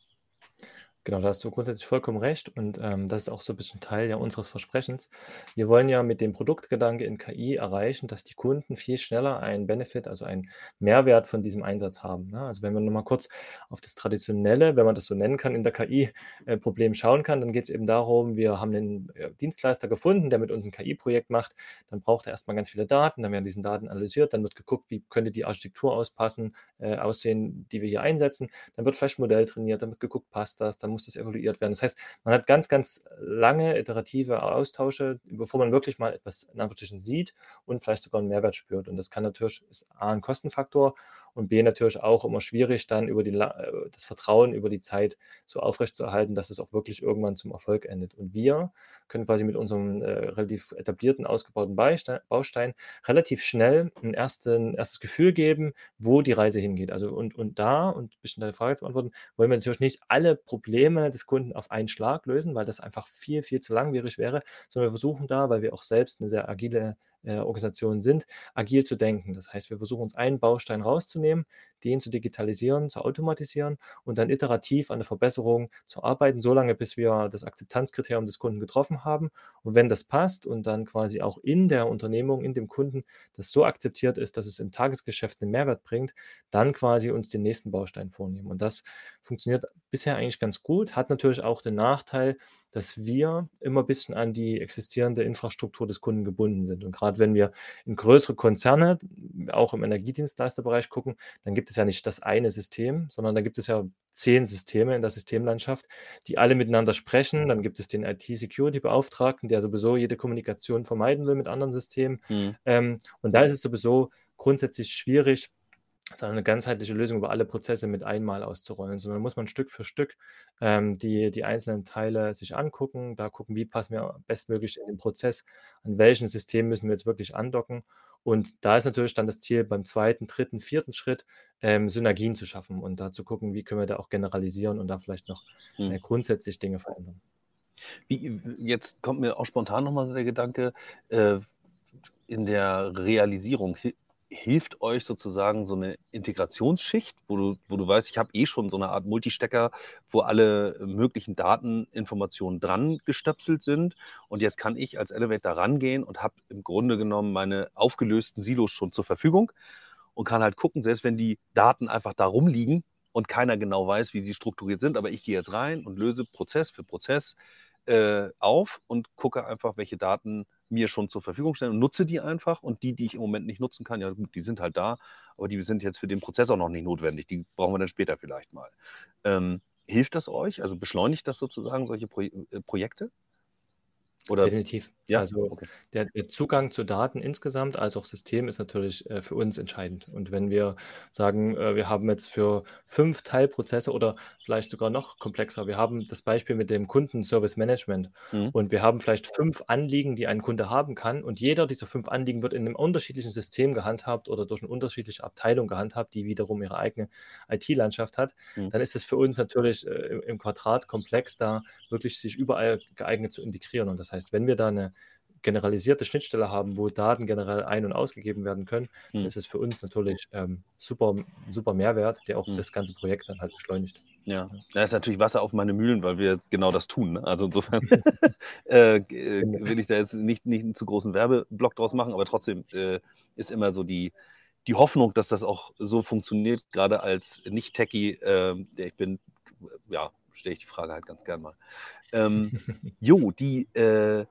Genau, da hast du grundsätzlich vollkommen recht und, ähm, das ist auch so 'n bisschen Teil ja unseres Versprechens. Wir wollen ja mit dem Produktgedanke in KI erreichen, dass die Kunden viel schneller einen Benefit, also einen Mehrwert von diesem Einsatz haben, ne? Also, wenn wir noch mal kurz auf das traditionelle, wenn man das so nennen kann, in der KI, äh, schauen kann, dann geht's eben darum, wir haben 'nen, äh, Dienstleister gefunden, der mit uns 'n KI-Projekt macht. Dann braucht er erst mal ganz viele Daten, dann werden diesen Daten analysiert, dann wird geguckt, wie könnte die Architektur auspassen äh, aussehen, die wir hier einsetzen. Dann wird vielleicht 'n Modell trainiert, dann wird geguckt, passt das, dann muss das evaluiert werden. Das heißt, man hat ganz, ganz lange iterative Austausche, bevor man wirklich mal etwas in Anführungsstrichen sieht und vielleicht sogar 'n Mehrwert spürt. Und das kann natürlich ist A 'n Kostenfaktor und B natürlich auch immer schwierig, dann über die äh, das Vertrauen über die Zeit so aufrechtzuerhalten, dass es auch wirklich irgendwann zum Erfolg endet. Und wir können quasi mit unserem, äh, relativ etablierten, ausgebauten Beistei Baustein relativ schnell 'n ersten erstes Gefühl geben, wo die Reise hingeht. Also, und und da, und bisschen deine Frage zu beantworten, wollen wir natürlich nicht alle Probleme des Kunden auf einen Schlag lösen, weil das einfach viel, viel zu langwierig wäre, sondern wir versuchen da, weil wir auch selbst 'ne sehr agile, äh, Organisation sind, agil zu denken. Das heißt, wir versuchen uns einen Baustein rauszunehmen, den zu digitalisieren, zu automatisieren und dann iterativ an der Verbesserung zu arbeiten, solange bis wir das Akzeptanzkriterium des Kunden getroffen haben. Und wenn das passt und dann quasi auch in der Unternehmung, in dem Kunden das so akzeptiert ist, dass es im Tagesgeschäft 'nen Mehrwert bringt, dann quasi uns den nächsten Baustein vornehmen. Und das funktioniert bisher eigentlich ganz gut, hat natürlich auch den Nachteil, dass wir immer bisschen an die existierende Infrastruktur des Kunden gebunden sind. Und grad wenn wir in größere Konzerne, auch im Energiedienstleisterbereich gucken, dann gibt es ja nicht das eine System, sondern da gibt es ja 10 Systeme in der Systemlandschaft, die alle miteinander sprechen. Dann gibt es den IT-Security-Beauftragten, der sowieso jede Kommunikation vermeiden will mit anderen Systemen. Mhm. Ähm, und da ist es sowieso grundsätzlich schwierig, so eine ganzheitliche Lösung über alle Prozesse mit einmal auszurollen, sondern muss man Stück für Stück, ähm, die die einzelnen Teile sich angucken, da gucken, wie passen wir bestmöglich in den Prozess, an welchen System müssen wir jetzt wirklich andocken. Und da ist natürlich dann das Ziel beim 2., 3., 4. Schritt, ähm, Synergien zu schaffen und da zu gucken, wie können wir da auch generalisieren und da vielleicht noch, äh, grundsätzlich Dinge verändern. Wie jetzt kommt mir auch spontan noch mal so der Gedanke, äh, in der Realisierung hilft euch sozusagen so 'ne Integrationsschicht, wo du wo du weißt, ich habe eh schon so 'ne Art Multistecker, wo alle möglichen Dateninformationen dran gestöpselt sind. Und jetzt kann ich als Elevate da rangehen und habe im Grunde genommen meine aufgelösten Silos schon zur Verfügung und kann halt gucken, selbst wenn die Daten einfach da rumliegen und keiner genau weiß, wie sie strukturiert sind, aber ich gehe jetzt rein und löse Prozess für Prozess, äh, auf und gucke einfach, welche Daten mir schon zur Verfügung stellen und nutze die einfach. Und die, die ich im Moment nicht nutzen kann, ja gut, die sind halt da, aber die sind jetzt für den Prozess auch noch nicht notwendig. Die brauchen wir dann später vielleicht mal. Ähm, hilft das euch? Also, beschleunigt das sozusagen solche Pro äh, Projekte? Oder Definitiv. ja, Also, okay. der der Zugang zu Daten insgesamt als auch System ist natürlich, äh, für uns entscheidend. Und wenn wir sagen, äh, wir haben jetzt für 5 Teilprozesse oder vielleicht sogar noch komplexer wir haben das Beispiel mit dem Kundenservice-Management Mhm. und wir haben vielleicht 5 Anliegen, die ein Kunde haben kann und jeder dieser 5 Anliegen wird in 'nem unterschiedlichen System gehandhabt oder durch 'ne unterschiedliche Abteilung gehandhabt, die wiederum ihre eigene IT-Landschaft hat. Mhm. Dann ist es für uns natürlich, äh, im im Quadrat komplex, da wirklich sich überall geeignet zu integrieren. Und das heißt, wenn wir da 'ne generalisierte Schnittstelle haben, wo Daten generell ein und ausgegeben werden können, Mhm. ist es für uns natürlich, ähm, super super Mehrwert, der auch Mhm. das ganze Projekt dann halt beschleunigt. Ja. Ja, ist natürlich Wasser auf meine Mühlen, weil wir genau das tun, ne? Also, insofern, äh, g Genau. will ich da jetzt nicht nicht 'n zu großen Werbeblock draus machen, aber trotzdem, äh, ist immer so die die Hoffnung, dass das auch so funktioniert, grade als Nicht-Techie, ähm, der ich bin, ja, stelle ich die Frage halt ganz gern mal. Ähm, jo, die, äh,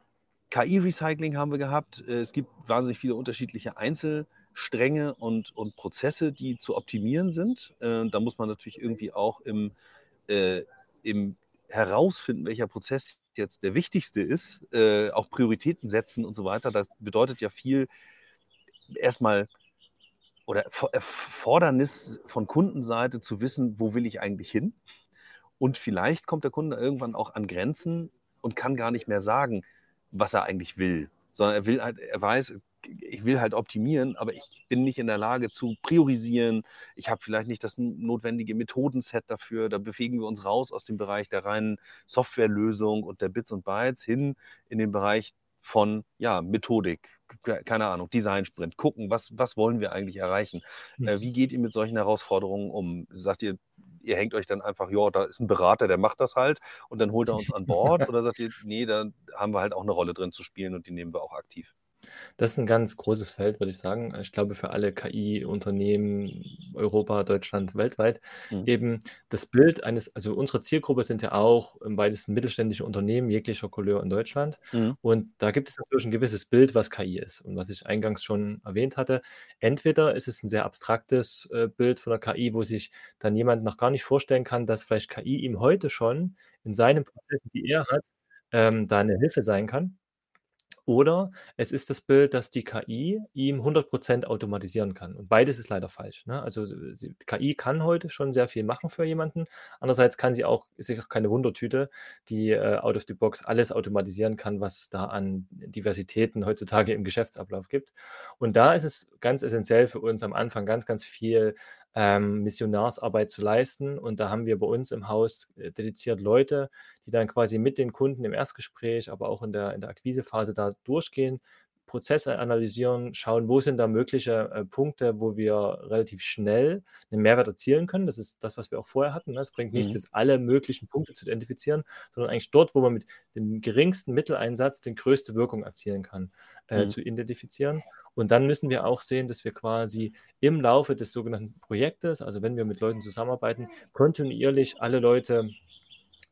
KI-Recycling haben wir gehabt. Äh, es gibt wahnsinnig viele unterschiedliche Einzelstränge und und Prozesse, die zu optimieren sind. Äh, da muss man natürlich irgendwie auch im äh, im herausfinden, welcher Prozess jetzt der wichtigste ist, äh, auch Prioritäten setzen und so weiter. Das bedeutet ja viel erst mal oder For Erfordernis von Kundenseite zu wissen, wo will ich eigentlich hin? Und vielleicht kommt der Kunde irgendwann auch an Grenzen und kann gar nicht mehr sagen, was er eigentlich will, sondern er will halt er weiß, ich will halt optimieren, aber ich bin nicht in der Lage zu priorisieren. Ich habe vielleicht nicht das notwendige Methodenset dafür. Da bewegen wir uns raus aus dem Bereich der reinen Softwarelösung und der Bits und Bytes hin in den Bereich von, ja, Methodik, keine Ahnung, Design-Sprint, gucken, was was wollen wir eigentlich erreichen? Äh, Mhm. wie geht ihr mit solchen Herausforderungen um? Sagt ihr, ihr hängt euch dann einfach, ja, da ist ein Berater, der macht das halt und dann holt er uns an Bord oder sagt ihr, nee, da haben wir halt auch eine Rolle drin zu spielen und die nehmen wir auch aktiv? Das ist ein ganz großes Feld, würde ich sagen. Ich glaube, für alle KI-Unternehmen, Europa, Deutschland, weltweit, Mhm. eben das Bild eines also unsere Zielgruppe sind ja auch im weitesten mittelständische Unternehmen jeglicher Couleur in Deutschland. Mhm. Und da gibt es natürlich ein gewisses Bild, was KI ist. Und was ich eingangs schon erwähnt hatte, entweder ist es ein sehr abstraktes, äh, Bild von der KI, wo sich dann jemand noch gar nicht vorstellen kann, dass vielleicht KI ihm heute schon in seinen Prozessen, die er hat, ähm, da eine Hilfe sein kann. Oder es ist das Bild, dass die KI ihm 100% automatisieren kann. Und beides ist leider falsch, ne? Also, sie KI kann heute schon sehr viel machen für jemanden. Andererseits kann sie auch ist sie auch keine Wundertüte, die, äh, out of the box alles automatisieren kann, was es da an Diversitäten heutzutage im Geschäftsablauf gibt. Und da ist es ganz essentiell für uns am Anfang ganz, ganz viel ähm, Missionarsarbeit zu leisten. Und da haben wir bei uns im Haus äh, dediziert Leute, die dann quasi mit den Kunden im Erstgespräch, aber auch in der, in der Akquisephase da durchgehen, Prozesse analysieren, schauen, wo sind da mögliche äh, Punkte, wo wir relativ schnell einen Mehrwert erzielen können. Das ist das, was wir auch vorher hatten. Ne? Es bringt nichts, mhm. jetzt alle möglichen Punkte zu identifizieren, sondern eigentlich dort, wo man mit dem geringsten Mitteleinsatz die größte Wirkung erzielen kann, äh, mhm. zu identifizieren. Und dann müssen wir auch sehen, dass wir quasi im Laufe des sogenannten Projektes, also wenn wir mit Leuten zusammenarbeiten, kontinuierlich alle Leute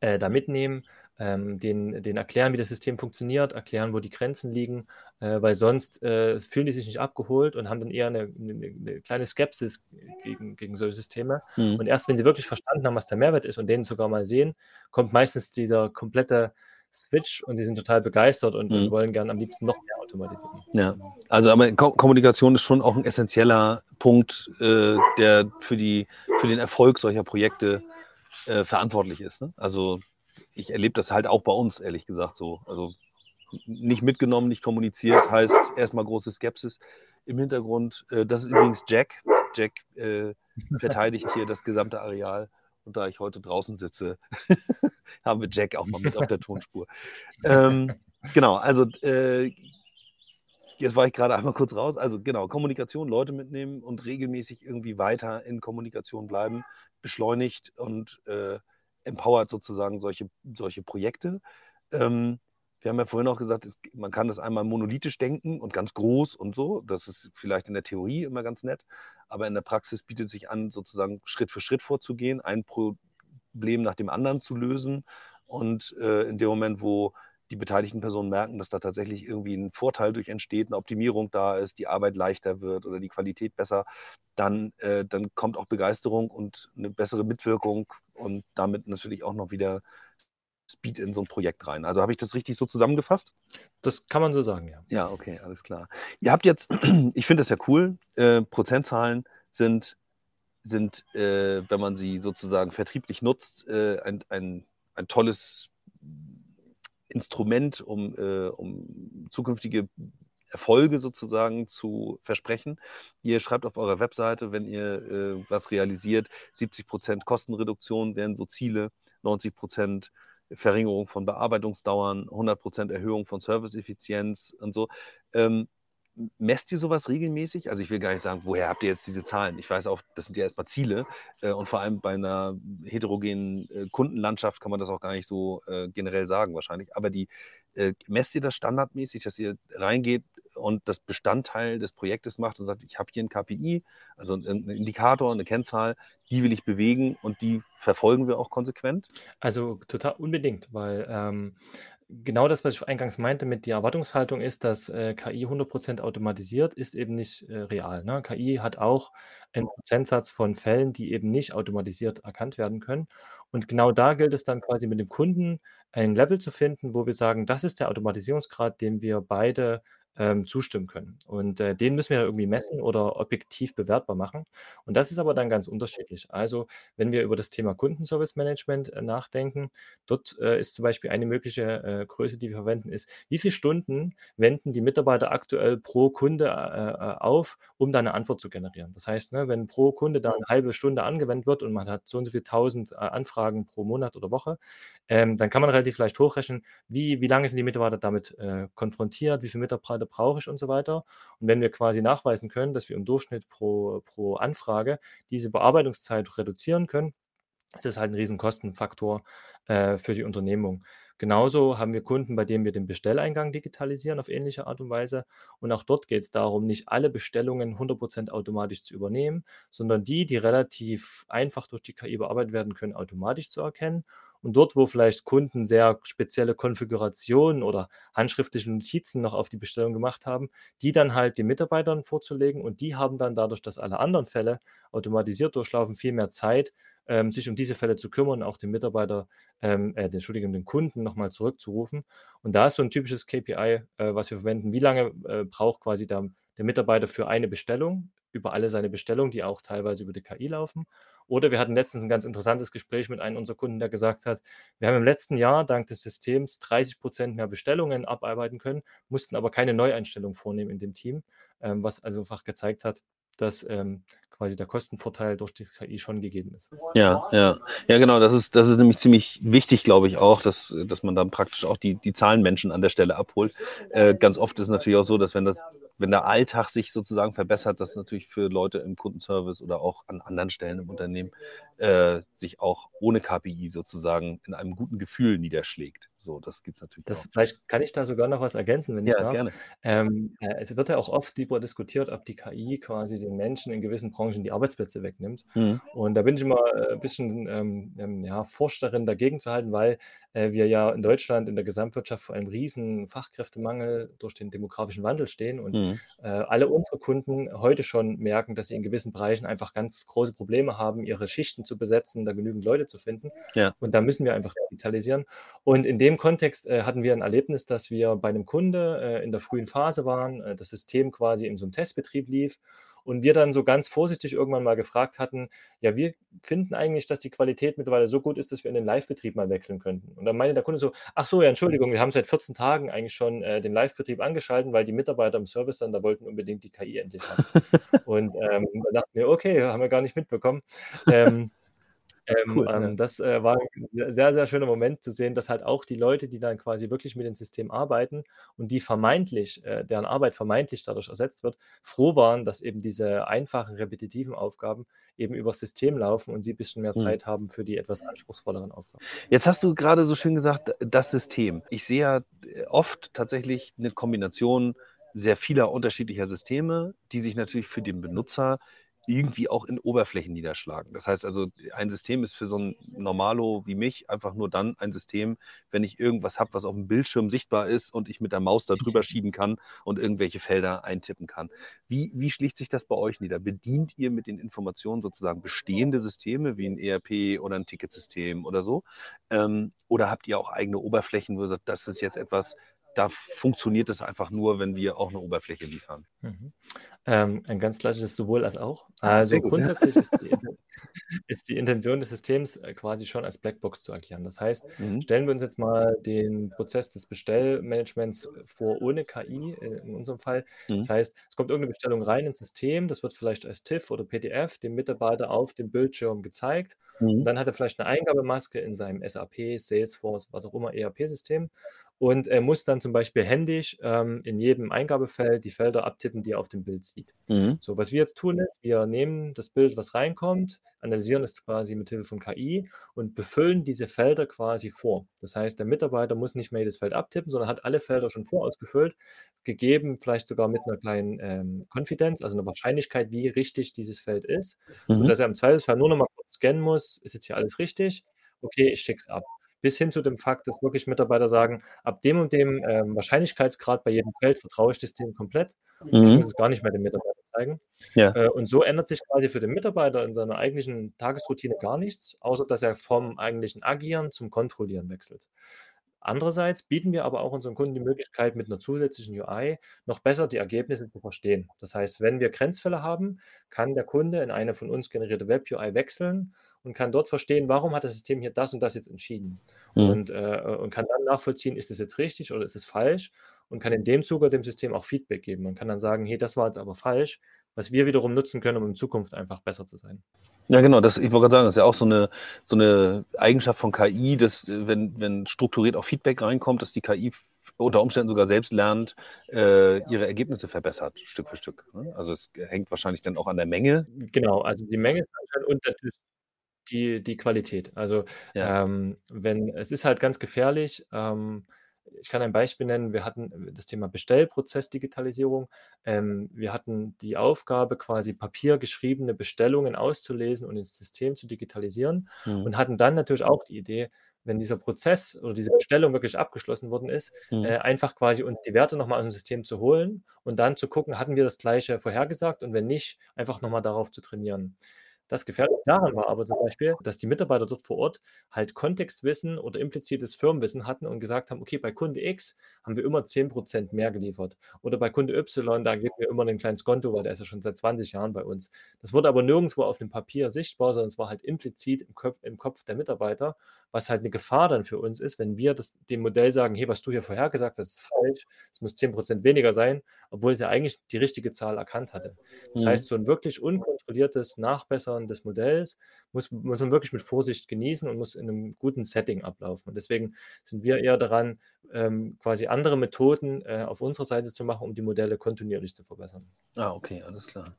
äh, da mitnehmen, ähm, den, den erklären, wie das System funktioniert, erklären, wo die Grenzen liegen, äh, weil sonst äh, fühlen die sich nicht abgeholt und haben dann eher eine, eine, eine kleine Skepsis gegen, gegen solche Systeme. Mhm. Und erst wenn sie wirklich verstanden haben, was der Mehrwert ist und den sogar mal sehen, kommt meistens dieser komplette Switch und sie sind total begeistert und, mhm. wollen gerne am liebsten noch mehr automatisieren. Ja, also aber Ko Kommunikation ist schon auch ein essentieller Punkt, äh, der für, die, für den Erfolg solcher Projekte äh, verantwortlich ist. Ne? Also ich erlebe das halt auch bei uns, ehrlich gesagt, so. Also nicht mitgenommen, nicht kommuniziert, heißt erstmal große Skepsis im Hintergrund. Äh, das ist übrigens Jack. Jack äh, verteidigt hier das gesamte Areal. Und da ich heute draußen sitze, haben wir Jack auch mal mit auf der Tonspur. Ähm, genau, also äh, jetzt war ich gerade einmal kurz raus. Also genau, Kommunikation, Leute mitnehmen und regelmäßig irgendwie weiter in Kommunikation bleiben, beschleunigt und äh, empowert sozusagen solche, solche Projekte. Ähm, wir haben ja vorhin auch gesagt, es, man kann das einmal monolithisch denken und ganz groß und so. Das ist vielleicht in der Theorie immer ganz nett, aber in der Praxis bietet sich an, sozusagen Schritt für Schritt vorzugehen, ein Problem nach dem anderen zu lösen. Und äh, in dem Moment, wo die beteiligten Personen merken, dass da tatsächlich irgendwie ein Vorteil durch entsteht, eine Optimierung da ist, die Arbeit leichter wird oder die Qualität besser, dann, äh, dann kommt auch Begeisterung und eine bessere Mitwirkung und damit natürlich auch noch wieder Speed in so ein Projekt rein. Also habe ich das richtig so zusammengefasst? Das kann man so sagen, ja. Ja, okay, alles klar. Ihr habt jetzt, ich finde das ja cool, äh, Prozentzahlen sind, sind äh, wenn man sie sozusagen vertrieblich nutzt, äh, ein, ein, ein tolles Instrument, um, äh, um zukünftige Erfolge sozusagen zu versprechen. Ihr schreibt auf eurer Webseite, wenn ihr äh, was realisiert, 70 Prozent Kostenreduktion wären so Ziele, 90 Prozent Verringerung von Bearbeitungsdauern, 100 Prozent Erhöhung von Serviceeffizienz und so. Ähm, messt ihr sowas regelmäßig? Also ich will gar nicht sagen, woher habt ihr jetzt diese Zahlen? Ich weiß auch, das sind ja erstmal Ziele äh, und vor allem bei einer heterogenen äh, Kundenlandschaft kann man das auch gar nicht so äh, generell sagen wahrscheinlich. Aber die äh, messt ihr das standardmäßig, dass ihr reingeht und das Bestandteil des Projektes macht und sagt, ich habe hier ein KPI, also einen Indikator, eine Kennzahl, die will ich bewegen und die verfolgen wir auch konsequent? Also total unbedingt, weil ähm, genau das, was ich eingangs meinte mit der Erwartungshaltung ist, dass äh, KI 100% automatisiert, ist eben nicht äh, real. Ne? KI hat auch einen Prozentsatz von Fällen, die eben nicht automatisiert erkannt werden können. Und genau da gilt es dann quasi mit dem Kunden ein Level zu finden, wo wir sagen, das ist der Automatisierungsgrad, den wir beide ähm, zustimmen können. Und äh, den müssen wir irgendwie messen oder objektiv bewertbar machen. Und das ist aber dann ganz unterschiedlich. Also, wenn wir über das Thema Kundenservice Management äh, nachdenken, dort äh, ist zum Beispiel eine mögliche äh, Größe, die wir verwenden, ist, wie viele Stunden wenden die Mitarbeiter aktuell pro Kunde äh, äh, auf, um da eine Antwort zu generieren. Das heißt, ne, wenn pro Kunde da eine halbe Stunde angewendet wird und man hat so und so viele tausend Anfragen pro Monat oder Woche, ähm, dann kann man relativ leicht hochrechnen, wie, wie lange sind die Mitarbeiter damit konfrontiert, wie viele Mitarbeiter brauche ich und so weiter. Und wenn wir quasi nachweisen können, dass wir im Durchschnitt pro, pro Anfrage diese Bearbeitungszeit reduzieren können, ist halt ein riesen Kostenfaktor, äh, für die Unternehmung. Genauso haben wir Kunden, bei denen wir den Bestelleingang digitalisieren auf ähnliche Art und Weise. Und auch dort geht es darum, nicht alle Bestellungen 100 automatisch zu übernehmen, sondern die, die relativ einfach durch die KI bearbeitet werden können, automatisch zu erkennen. Und dort, wo vielleicht Kunden sehr spezielle Konfigurationen oder handschriftliche Notizen noch auf die Bestellung gemacht haben, die dann halt den Mitarbeitern vorzulegen. Und die haben dann dadurch, dass alle anderen Fälle automatisiert durchlaufen, viel mehr Zeit, ähm, sich um diese Fälle zu kümmern, auch den Mitarbeiter, ähm, äh, Entschuldigung, den Kunden nochmal zurückzurufen. Und da ist so ein typisches KPI, äh, was wir verwenden. Wie lange äh, braucht quasi der, der Mitarbeiter für eine Bestellung, über alle seine Bestellungen, die auch teilweise über die KI laufen? Oder wir hatten letztens ein ganz interessantes Gespräch mit einem unserer Kunden, der gesagt hat, wir haben im letzten Jahr dank des Systems 30 Prozent mehr Bestellungen abarbeiten können, mussten aber keine Neueinstellung vornehmen in dem Team, ähm, was also einfach gezeigt hat, dass ähm, quasi der Kostenvorteil durch die KI schon gegeben ist. Ja, ja. Ja, genau, das ist, das ist nämlich ziemlich wichtig, glaube ich, auch, dass, dass man dann praktisch auch die, die Zahlenmenschen an der Stelle abholt. Äh, ganz oft ist es natürlich auch so, dass wenn das wenn der Alltag sich sozusagen verbessert, das natürlich für Leute im Kundenservice oder auch an anderen Stellen im Unternehmen äh, sich auch ohne KPI sozusagen in einem guten Gefühl niederschlägt. So, das gibt es natürlich das, auch. Vielleicht kann ich da sogar noch was ergänzen, wenn ich ja, darf. gerne. Ähm, äh, es wird ja auch oft darüber diskutiert, ob die KI quasi den Menschen in gewissen Branchen die Arbeitsplätze wegnimmt. Mhm. Und da bin ich immer äh, ein bisschen ähm, ähm, ja, forsch darin, dagegen zu halten, weil äh, wir ja in Deutschland in der Gesamtwirtschaft vor einem riesen Fachkräftemangel durch den demografischen Wandel stehen und mhm. äh, alle unsere Kunden heute schon merken, dass sie in gewissen Bereichen einfach ganz große Probleme haben, ihre Schichten zu besetzen, da genügend Leute zu finden. Ja. Und da müssen wir einfach digitalisieren. Und in dem Kontext äh, hatten wir ein Erlebnis, dass wir bei einem Kunde äh, in der frühen Phase waren, äh, das System quasi in so einem Testbetrieb lief und wir dann so ganz vorsichtig irgendwann mal gefragt hatten, ja, wir finden eigentlich, dass die Qualität mittlerweile so gut ist, dass wir in den Live-Betrieb mal wechseln könnten. Und dann meinte der Kunde so, ach so, ja, Entschuldigung, wir haben seit 14 Tagen eigentlich schon äh, den Live-Betrieb angeschalten, weil die Mitarbeiter im Service dann da wollten unbedingt die KI endlich haben. und ähm, da dachten wir, okay, haben wir gar nicht mitbekommen. Ähm, ähm, cool, ähm, ja. Das äh, war ein sehr, sehr schöner Moment zu sehen, dass halt auch die Leute, die dann quasi wirklich mit dem System arbeiten und die vermeintlich, äh, deren Arbeit vermeintlich dadurch ersetzt wird, froh waren, dass eben diese einfachen, repetitiven Aufgaben eben übers System laufen und sie ein bisschen mehr mhm. Zeit mhm. haben für die etwas anspruchsvolleren Aufgaben. Jetzt hast du gerade so schön gesagt, das System. Ich sehe ja äh, oft tatsächlich eine Kombination sehr vieler unterschiedlicher Systeme, die sich natürlich für den Benutzer irgendwie auch in Oberflächen niederschlagen. Das heißt also, ein System ist für so ein Normalo wie mich einfach nur dann ein System, wenn ich irgendwas habe, was auf dem Bildschirm sichtbar ist und ich mit der Maus da drüber schieben kann und irgendwelche Felder eintippen kann. Wie, wie schlicht sich das bei euch nieder? Bedient ihr mit den Informationen sozusagen bestehende Systeme wie ein ERP oder ein Ticketsystem oder so? Ähm, oder habt ihr auch eigene Oberflächen, wo ihr sagt, das ist jetzt etwas, da funktioniert es einfach nur, wenn wir auch eine Oberfläche liefern. Mhm. Ähm, ein ganz klassisches sowohl als auch. Ah, also gut, grundsätzlich ja. ist, die, ist, die, Intention des Systems äh, quasi schon als Blackbox zu agieren. Das heißt, mhm. stellen wir uns jetzt mal den Prozess des Bestellmanagements vor ohne KI äh, in unserem Fall. Mhm. Das heißt, es kommt irgendeine Bestellung rein ins System, das wird vielleicht als TIFF oder PDF dem Mitarbeiter auf dem Bildschirm gezeigt. Mhm. Und dann hat er vielleicht eine Eingabemaske in seinem SAP, Salesforce, was auch immer ERP-System und er muss dann zum Beispiel händisch ähm, in jedem Eingabefeld die Felder abtippen, die er auf dem Bild sieht. Mhm. So, was wir jetzt tun ist, wir nehmen das Bild, was reinkommt, analysieren es quasi mit Hilfe von KI und befüllen diese Felder quasi vor. Das heißt, der Mitarbeiter muss nicht mehr jedes Feld abtippen, sondern hat alle Felder schon vorausgefüllt, gegeben vielleicht sogar mit einer kleinen ähm, Konfidenz, also einer Wahrscheinlichkeit, wie richtig dieses Feld ist, mhm. sodass er im Zweifelsfall nur noch mal kurz scannen muss, ist jetzt hier alles richtig? Okay, ich schicke es ab bis hin zu dem Fakt, dass wirklich Mitarbeiter sagen, ab dem und dem ähm, Wahrscheinlichkeitsgrad bei jedem Feld vertraue ich das System komplett. Mhm. Ich muss es gar nicht mehr dem Mitarbeiter zeigen. Ja. Äh, und so ändert sich quasi für den Mitarbeiter in seiner eigentlichen Tagesroutine gar nichts, außer dass er vom eigentlichen Agieren zum Kontrollieren wechselt. Andererseits bieten wir aber auch unseren Kunden die Möglichkeit, mit einer zusätzlichen UI noch besser die Ergebnisse zu verstehen. Das heißt, wenn wir Grenzfälle haben, kann der Kunde in eine von uns generierte Web-UI wechseln und kann dort verstehen, warum hat das System hier das und das jetzt entschieden. Mhm. Und, äh, und kann dann nachvollziehen, ist es jetzt richtig oder ist es falsch und kann in dem Zuge dem System auch Feedback geben. Man kann dann sagen, hey, das war jetzt aber falsch, was wir wiederum nutzen können, um in Zukunft einfach besser zu sein. Ja, genau, das, ich wollte gerade sagen, das ist ja auch so eine, so eine Eigenschaft von KI, dass wenn, wenn strukturiert auch Feedback reinkommt, dass die KI unter Umständen sogar selbst lernt, äh, ihre Ergebnisse verbessert, Stück für Stück. Ne? Also es hängt wahrscheinlich dann auch an der Menge. Genau, also die Menge ist anscheinend und natürlich die, die Qualität. Also Ja. ähm, wenn es ist halt ganz gefährlich. Ähm, ich kann ein Beispiel nennen. Wir hatten das Thema Bestellprozess-Digitalisierung. Ähm, wir hatten die Aufgabe, quasi papiergeschriebene Bestellungen auszulesen und ins System zu digitalisieren Mhm. und hatten dann natürlich auch die Idee, wenn dieser Prozess oder diese Bestellung wirklich abgeschlossen worden ist, Mhm. äh, einfach quasi uns die Werte nochmal aus dem System zu holen und dann zu gucken, hatten wir das Gleiche vorhergesagt und wenn nicht, einfach nochmal darauf zu trainieren. Das Gefährliche daran war aber zum Beispiel, dass die Mitarbeiter dort vor Ort halt Kontextwissen oder implizites Firmenwissen hatten und gesagt haben: „Okay, bei Kunde X haben wir immer 10% mehr geliefert oder bei Kunde Y, da geben wir immer 'nen kleines Konto, weil der ist ja schon seit 20 Jahren bei uns.“ Das wurde aber nirgendwo auf dem Papier sichtbar, sondern es war halt implizit im Köp im Kopf der Mitarbeiter, was halt 'ne Gefahr dann für uns ist, wenn wir das dem Modell sagen: „Hey, was du hier vorhergesagt hast, ist falsch. Es muss 10% weniger sein“, obwohl es ja eigentlich die richtige Zahl erkannt hatte. Das Mhm. heißt, so 'n wirklich unkontrolliertes Nachbessern des Modells muss muss man wirklich mit Vorsicht genießen und muss in 'nem guten Setting ablaufen. Und deswegen sind wir eher daran, ähm, quasi andere Methoden, äh, auf unserer Seite zu machen, um die Modelle kontinuierlich zu verbessern. Ah, okay, alles klar.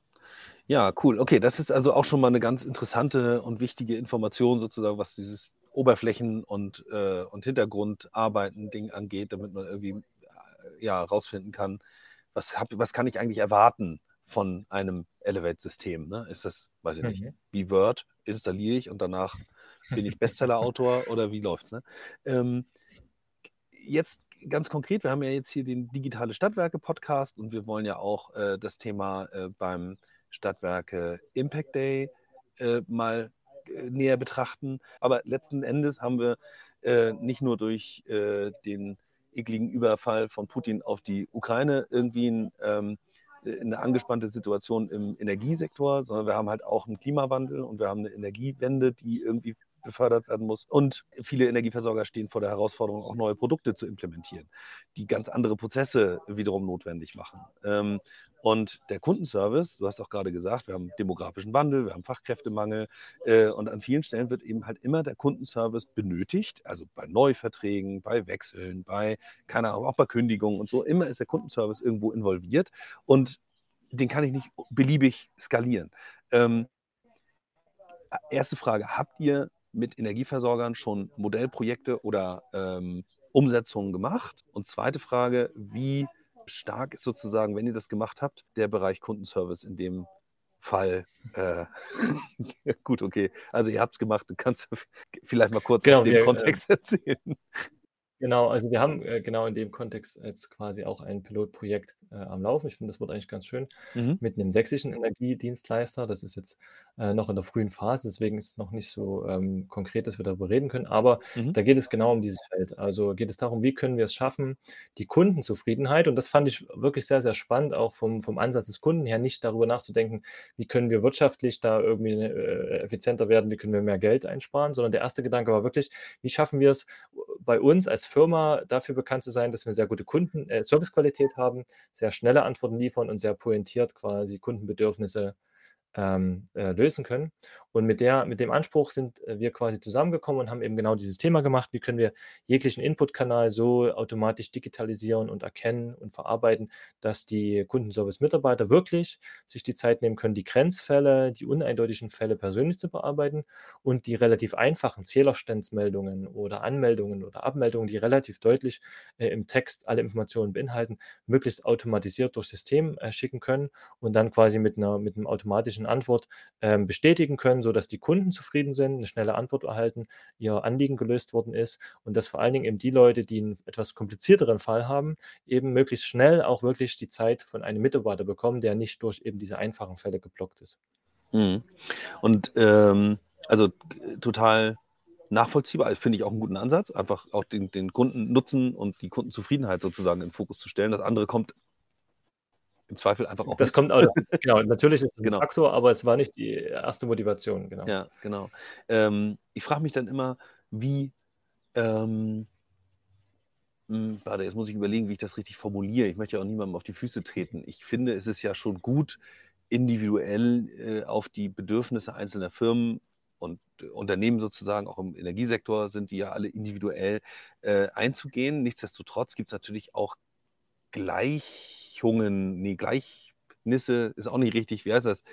Ja, cool. Okay, das ist also auch schon mal 'ne ganz interessante und wichtige Information sozusagen, was dieses Oberflächen und, äh und Hintergrundarbeiten-Ding angeht, damit man irgendwie, äh, ja, rausfinden kann, was habe was kann ich eigentlich erwarten von einem Elevate-System, ne? Ist das, weiß ich nicht, Mhm. wie Word, installiere ich und danach bin ich Bestsellerautor oder wie läuft's, ne? Ähm, jetzt ganz konkret, wir haben ja jetzt hier den Digitale Stadtwerke-Podcast und wir wollen ja auch, äh, das Thema, äh, beim Stadtwerke Impact Day, äh, mal, äh, näher betrachten. Aber letzten Endes haben wir, äh, nicht nur durch, äh, den ekligen Überfall von Putin auf die Ukraine irgendwie 'n, ähm, äh, 'ne angespannte Situation im Energiesektor, sondern wir haben halt auch 'n Klimawandel und wir haben 'ne Energiewende, die irgendwie befördert werden muss. Und viele Energieversorger stehen vor der Herausforderung, auch neue Produkte zu implementieren, die ganz andere Prozesse wiederum notwendig machen. Und der Kundenservice, du hast auch grade gesagt, wir haben demografischen Wandel, wir haben Fachkräftemangel, äh, und an vielen Stellen wird eben halt immer der Kundenservice benötigt, also bei Neuverträgen, bei Wechseln, bei keine Ahnung, auch bei Kündigungen und so. Immer ist der Kundenservice irgendwo involviert und den kann ich nicht beliebig skalieren. Ähm a erste Frage, habt ihr mit Energieversorgern schon Modellprojekte oder, ähm, Umsetzungen gemacht? Und zweite Frage, wie stark ist sozusagen, wenn ihr das gemacht habt, der Bereich Kundenservice in dem Fall, äh gut, okay. Also, ihr habt's gemacht. Du kannst vielleicht mal kurz Genau, dem wir, ähm Kontext erzählen. Genau, also wir haben, äh, genau in dem Kontext jetzt quasi auch ein Pilotprojekt, äh, am Laufen. Ich finde, das wird eigentlich ganz schön Mhm. mit 'nem sächsischen Energiedienstleister. Das ist jetzt, äh, noch in der frühen Phase, deswegen ist es noch nicht so, ähm, konkret, dass wir darüber reden können. Aber Mhm. da geht es genau um dieses Feld. Also, geht es darum, wie können wir es schaffen, die Kundenzufriedenheit und das fand ich wirklich sehr, sehr spannend, auch vom vom Ansatz des Kunden her, nicht darüber nachzudenken, wie können wir wirtschaftlich da irgendwie, äh, effizienter werden, wie können wir mehr Geld einsparen, sondern der erste Gedanke war wirklich: Wie schaffen wir es, bei uns als Firma dafür bekannt zu sein, dass wir sehr gute Kunden äh, Servicequalität haben, sehr schnelle Antworten liefern und sehr pointiert quasi Kundenbedürfnisse, ähm, äh, lösen können. Und mit der mit dem Anspruch sind, äh, wir quasi zusammengekommen und haben eben genau dieses Thema gemacht: Wie können wir jeglichen Inputkanal so automatisch digitalisieren und erkennen und verarbeiten, dass die Kundenservice-Mitarbeiter wirklich sich die Zeit nehmen können, die Grenzfälle, die uneindeutigen Fälle persönlich zu bearbeiten und die relativ einfachen Zählerstandsmeldungen oder Anmeldungen oder Abmeldungen, die relativ deutlich, äh, im Text alle Informationen beinhalten, möglichst automatisiert durchs System, äh, schicken können und dann quasi mit 'ner mit 'nem automatischen Antwort, ähm, bestätigen können, sodass die Kunden zufrieden sind, 'ne schnelle Antwort erhalten, ihr Anliegen gelöst worden ist und dass vor allen Dingen eben die Leute, die 'n etwas komplizierteren Fall haben, eben möglichst schnell auch wirklich die Zeit von einem Mitarbeiter bekommen, der nicht durch eben diese einfachen Fälle geblockt ist. Mhm. Und, ähm, also, total nachvollziehbar. Finde ich auch 'n guten Ansatz, einfach auch den den Kundennutzen und die Kundenzufriedenheit sozusagen in 'n Fokus zu stellen. Das andere kommt im Zweifel einfach auch Das mit. kommt auch genau, natürlich ist es 'n Genau. Faktor, aber es war nicht die erste Motivation, genau. Ja, genau. Ähm, ich frage mich dann immer, wie, ähm hm, warte, jetzt muss ich überlegen, wie ich das richtig formuliere. Ich möchte ja auch niemandem auf die Füße treten. Ich finde, es ist ja schon gut, individuell, äh, auf die Bedürfnisse einzelner Firmen und Unternehmen sozusagen, auch im Energiesektor sind die ja alle individuell, äh, einzugehen. Nichtsdestotrotz gibt's natürlich auch Gleichungen, ne, Gleich Nisse ist auch nicht richtig, wie heißt das?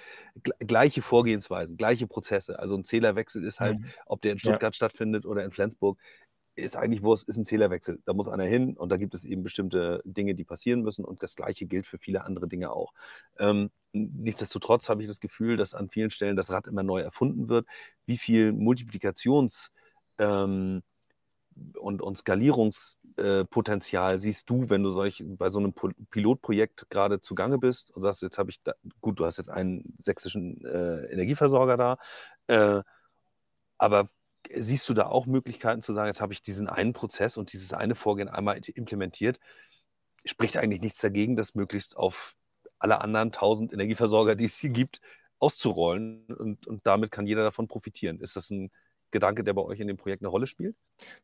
Gleiche Vorgehensweisen, gleiche Prozesse. Also ein Zählerwechsel ist halt, mhm. ob der in Stuttgart ja. stattfindet oder in Flensburg, ist eigentlich Wurst, ist ein Zählerwechsel. Da muss einer hin und da gibt es eben bestimmte Dinge, die passieren müssen und das Gleiche gilt für viele andere Dinge auch. Ähm, nichtsdestotrotz habe ich das Gefühl, dass an vielen Stellen das Rad immer neu erfunden wird. Wie viel Multiplikations- ähm, und, und Skalierungspotenzial äh, siehst du, wenn du solch, bei so einem Pilotprojekt gerade zugange bist und sagst, jetzt habe ich, da, gut, du hast jetzt einen sächsischen äh, Energieversorger da, äh, aber siehst du da auch Möglichkeiten zu sagen, jetzt habe ich diesen einen Prozess und dieses eine Vorgehen einmal implementiert? Spricht eigentlich nichts dagegen, das möglichst auf alle anderen tausend Energieversorger, die es hier gibt, auszurollen und, und damit kann jeder davon profitieren. Ist das ein Gedanke, der bei euch in dem Projekt eine Rolle spielt?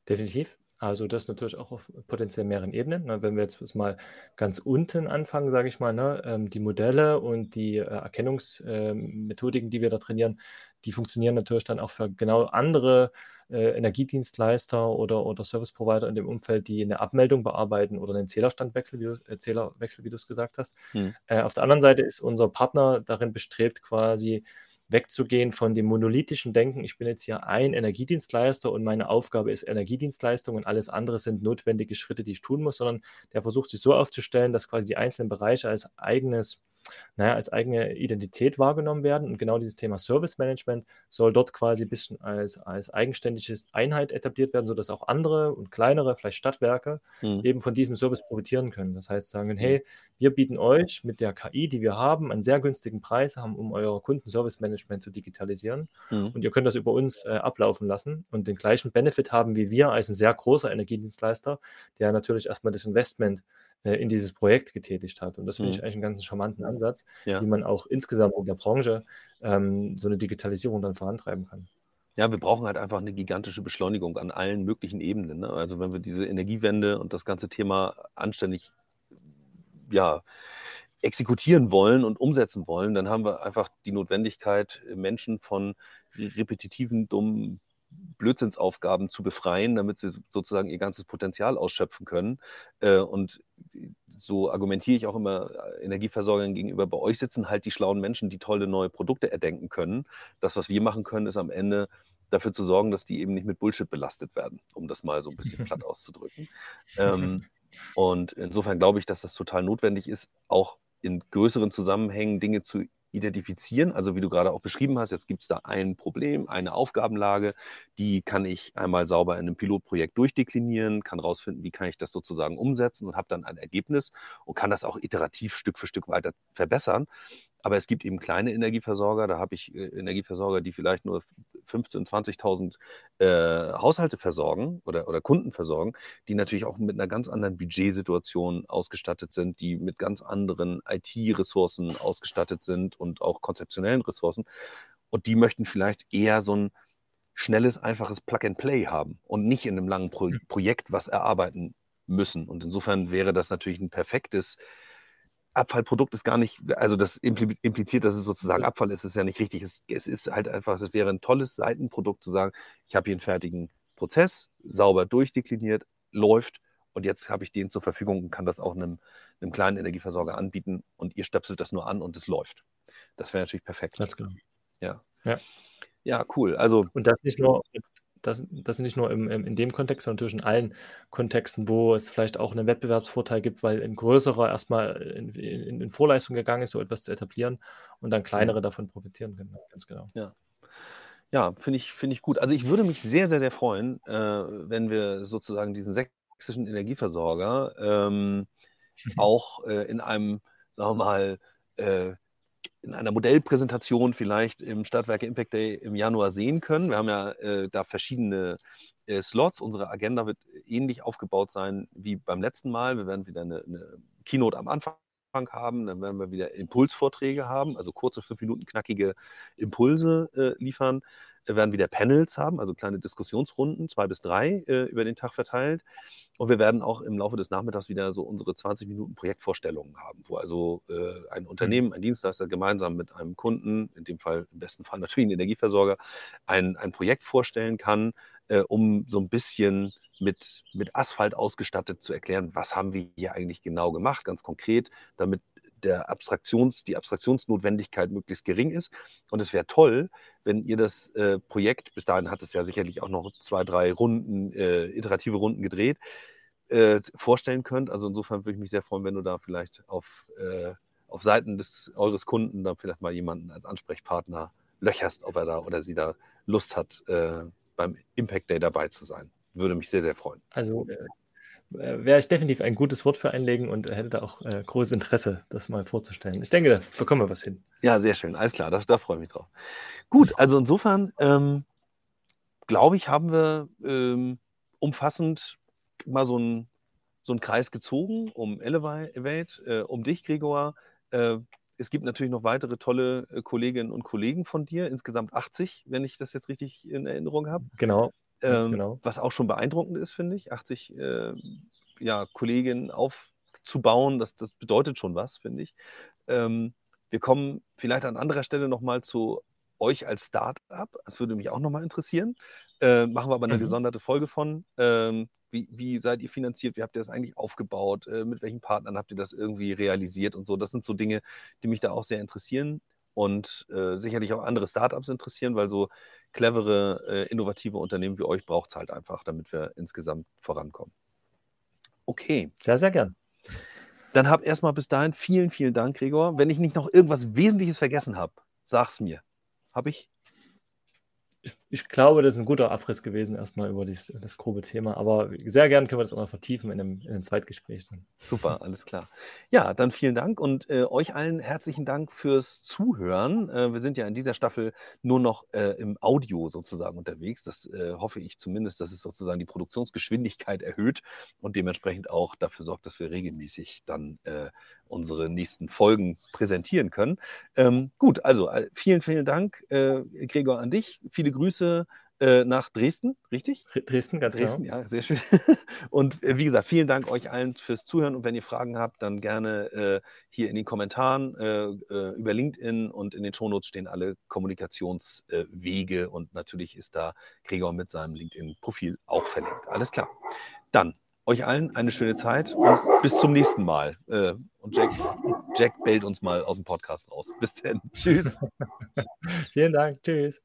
Definitiv. Also das natürlich auch auf potenziell mehreren Ebenen. Ne? Wenn wir jetzt mal ganz unten anfangen, sage ich mal, ne? ähm, die Modelle und die äh, Erkennungsmethodiken, ähm, die wir da trainieren, die funktionieren natürlich dann auch für genau andere äh, Energiedienstleister oder, oder Service Provider in dem Umfeld, die eine Abmeldung bearbeiten oder einen Zählerstandwechsel, wie du, äh, Zählerwechsel, wie du es gesagt hast. Hm. Auf der anderen Seite ist unser Partner darin bestrebt, quasi wegzugehen von dem monolithischen Denken, ich bin jetzt hier ein Energiedienstleister und meine Aufgabe ist Energiedienstleistung und alles andere sind notwendige Schritte, die ich tun muss, sondern der versucht sich so aufzustellen, dass quasi die einzelnen Bereiche als eigenes naja, als eigene Identität wahrgenommen werden. Und genau dieses Thema Service Management soll dort quasi ein bisschen als, als eigenständige Einheit etabliert werden, sodass auch andere und kleinere, vielleicht Stadtwerke, mhm. eben von diesem Service profitieren können. Das heißt, sagen, hey, wir bieten euch mit der KI, die wir haben, einen sehr günstigen Preis, haben, um euer Kundenservice Management zu digitalisieren. Mhm. Und ihr könnt das über uns äh, ablaufen lassen und den gleichen Benefit haben wie wir als ein sehr großer Energiedienstleister, der natürlich erstmal das Investment äh, in dieses Projekt getätigt hat. Und das finde mhm. ich eigentlich einen ganz charmanten Ansatz, ja. wie man auch insgesamt in der Branche ähm, so eine Digitalisierung dann vorantreiben kann. Ja, wir brauchen halt einfach eine gigantische Beschleunigung an allen möglichen Ebenen. Ne? Also wenn wir diese Energiewende und das ganze Thema anständig ja, exekutieren wollen und umsetzen wollen, dann haben wir einfach die Notwendigkeit, Menschen von repetitiven, dummen Blödsinnsaufgaben zu befreien, damit sie sozusagen ihr ganzes Potenzial ausschöpfen können. Äh, und so argumentiere ich auch immer äh, Energieversorgern gegenüber, bei euch sitzen halt die schlauen Menschen, die tolle neue Produkte erdenken können. Das, was wir machen können, ist am Ende dafür zu sorgen, dass die eben nicht mit Bullshit belastet werden, um das mal so ein bisschen platt auszudrücken. Ähm, und insofern glaube ich, dass das total notwendig ist, auch in größeren Zusammenhängen Dinge zu identifizieren. Also wie du gerade auch beschrieben hast, jetzt gibt es da ein Problem, eine Aufgabenlage, die kann ich einmal sauber in einem Pilotprojekt durchdeklinieren, kann rausfinden, wie kann ich das sozusagen umsetzen und habe dann ein Ergebnis und kann das auch iterativ Stück für Stück weiter verbessern. Aber es gibt eben kleine Energieversorger, da habe ich äh, Energieversorger, die vielleicht nur 15.000, 20.000 äh, Haushalte versorgen oder, oder Kunden versorgen, die natürlich auch mit einer ganz anderen Budgetsituation ausgestattet sind, die mit ganz anderen IT-Ressourcen ausgestattet sind und auch konzeptionellen Ressourcen. Und die möchten vielleicht eher so ein schnelles, einfaches Plug-and-Play haben und nicht in einem langen Pro hm. Projekt was erarbeiten müssen. Und insofern wäre das natürlich ein perfektes Abfallprodukt ist gar nicht, also das impliziert, dass es sozusagen Abfall ist, ist ja nicht richtig. Es, es ist halt einfach, es wäre ein tolles Seitenprodukt zu sagen, ich habe hier einen fertigen Prozess, sauber durchdekliniert, läuft und jetzt habe ich den zur Verfügung und kann das auch einem, einem kleinen Energieversorger anbieten und ihr stöpselt das nur an und es läuft. Das wäre natürlich perfekt. Ganz genau. Ja. ja. Ja, cool. Also, und das nicht nur das, das nicht nur im, im, in dem Kontext, sondern natürlich in allen Kontexten, wo es vielleicht auch einen Wettbewerbsvorteil gibt, weil ein größerer erstmal in, in, in Vorleistung gegangen ist, so etwas zu etablieren und dann kleinere mhm. davon profitieren können. Ganz genau. Ja. Ja, finde ich, find ich gut. Also ich würde mich sehr, sehr, sehr freuen, äh, wenn wir sozusagen diesen sächsischen Energieversorger ähm, auch äh, in einem, sagen wir mal, äh, in einer Modellpräsentation vielleicht im Stadtwerke Impact Day im Januar sehen können. Wir haben ja äh, da verschiedene äh, Slots. Unsere Agenda wird ähnlich aufgebaut sein wie beim letzten Mal. Wir werden wieder eine, eine Keynote am Anfang haben, dann werden wir wieder Impulsvorträge haben, also kurze, fünf Minuten knackige Impulse äh, liefern. Wir werden wieder Panels haben, also kleine Diskussionsrunden, zwei bis drei äh, über den Tag verteilt. Und wir werden auch im Laufe des Nachmittags wieder so unsere 20 Minuten Projektvorstellungen haben, wo also äh, ein Unternehmen, mhm. ein Dienstleister gemeinsam mit einem Kunden, in dem Fall im besten Fall natürlich ein Energieversorger, ein, ein Projekt vorstellen kann, äh, um so ein bisschen mit, mit Asphalt ausgestattet zu erklären, was haben wir hier eigentlich genau gemacht, ganz konkret, damit der Abstraktions, die Abstraktionsnotwendigkeit möglichst gering ist. Und es wäre toll, wenn ihr das äh, Projekt, bis dahin hat es ja sicherlich auch noch zwei, drei Runden, äh, iterative Runden gedreht, äh, vorstellen könnt. Also insofern würde ich mich sehr freuen, wenn du da vielleicht auf, äh, auf Seiten des, eures Kunden dann vielleicht mal jemanden als Ansprechpartner löcherst, ob er da oder sie da Lust hat, äh, beim Impact Day dabei zu sein. Würde mich sehr, sehr freuen. Also äh, wäre ich definitiv ein gutes Wort für einlegen und hätte da auch äh, großes Interesse, das mal vorzustellen. Ich denke, da bekommen wir was hin. Ja, sehr schön. Alles klar, da, da freue ich mich drauf. Gut, also insofern ähm, glaube ich, haben wir ähm, umfassend mal so einen so Kreis gezogen um Elevate, äh, um dich, Gregor. Äh, es gibt natürlich noch weitere tolle äh, Kolleginnen und Kollegen von dir, insgesamt 80, wenn ich das jetzt richtig in Erinnerung habe. Genau, ähm, genau. Was auch schon beeindruckend ist, finde ich, 80 äh, ja, Kolleginnen aufzubauen, das, das bedeutet schon was, finde ich. Ähm, wir kommen vielleicht an anderer Stelle nochmal zu euch als Start-up. Das würde mich auch nochmal interessieren. Äh, machen wir aber eine mhm. gesonderte Folge von. Ähm, wie, wie, seid ihr finanziert? Wie habt ihr das eigentlich aufgebaut? Äh, mit welchen Partnern habt ihr das irgendwie realisiert und so? Das sind so Dinge, die mich da auch sehr interessieren und äh, sicherlich auch andere Startups interessieren, weil so clevere, äh, innovative Unternehmen wie euch braucht es halt einfach, damit wir insgesamt vorankommen. Okay. Sehr, sehr gern. Dann hab erstmal bis dahin vielen, vielen Dank, Gregor. Wenn ich nicht noch irgendwas Wesentliches vergessen habe, sag's mir. Habe ich? Ich, glaube, das ist ein guter Abriss gewesen, erstmal über dies, das grobe Thema. Aber sehr gern können wir das auch mal vertiefen in einem, in einem Zweitgespräch. Dann. Super, alles klar. Ja, dann vielen Dank und äh, euch allen herzlichen Dank fürs Zuhören. Äh, wir sind ja in dieser Staffel nur noch äh, im Audio sozusagen unterwegs. Das äh, hoffe ich zumindest, dass es sozusagen die Produktionsgeschwindigkeit erhöht und dementsprechend auch dafür sorgt, dass wir regelmäßig dann äh, unsere nächsten Folgen präsentieren können. Ähm, gut, also äh, vielen, vielen Dank, äh, Gregor, an dich. Viele Grüße äh, nach Dresden, richtig? Dresden, ganz Dresden, genau. ja, sehr schön. Und äh, wie gesagt, vielen Dank euch allen fürs Zuhören. Und wenn ihr Fragen habt, dann gerne äh, hier in den Kommentaren äh, über LinkedIn und in den Shownotes stehen alle Kommunikationswege. und natürlich ist da Gregor mit seinem LinkedIn-Profil auch verlinkt. Alles klar. Dann euch allen eine schöne Zeit und bis zum nächsten Mal. Äh, und Jack, Jack bellt uns mal aus dem Podcast raus. Bis dann. Tschüss. Vielen Dank. Tschüss.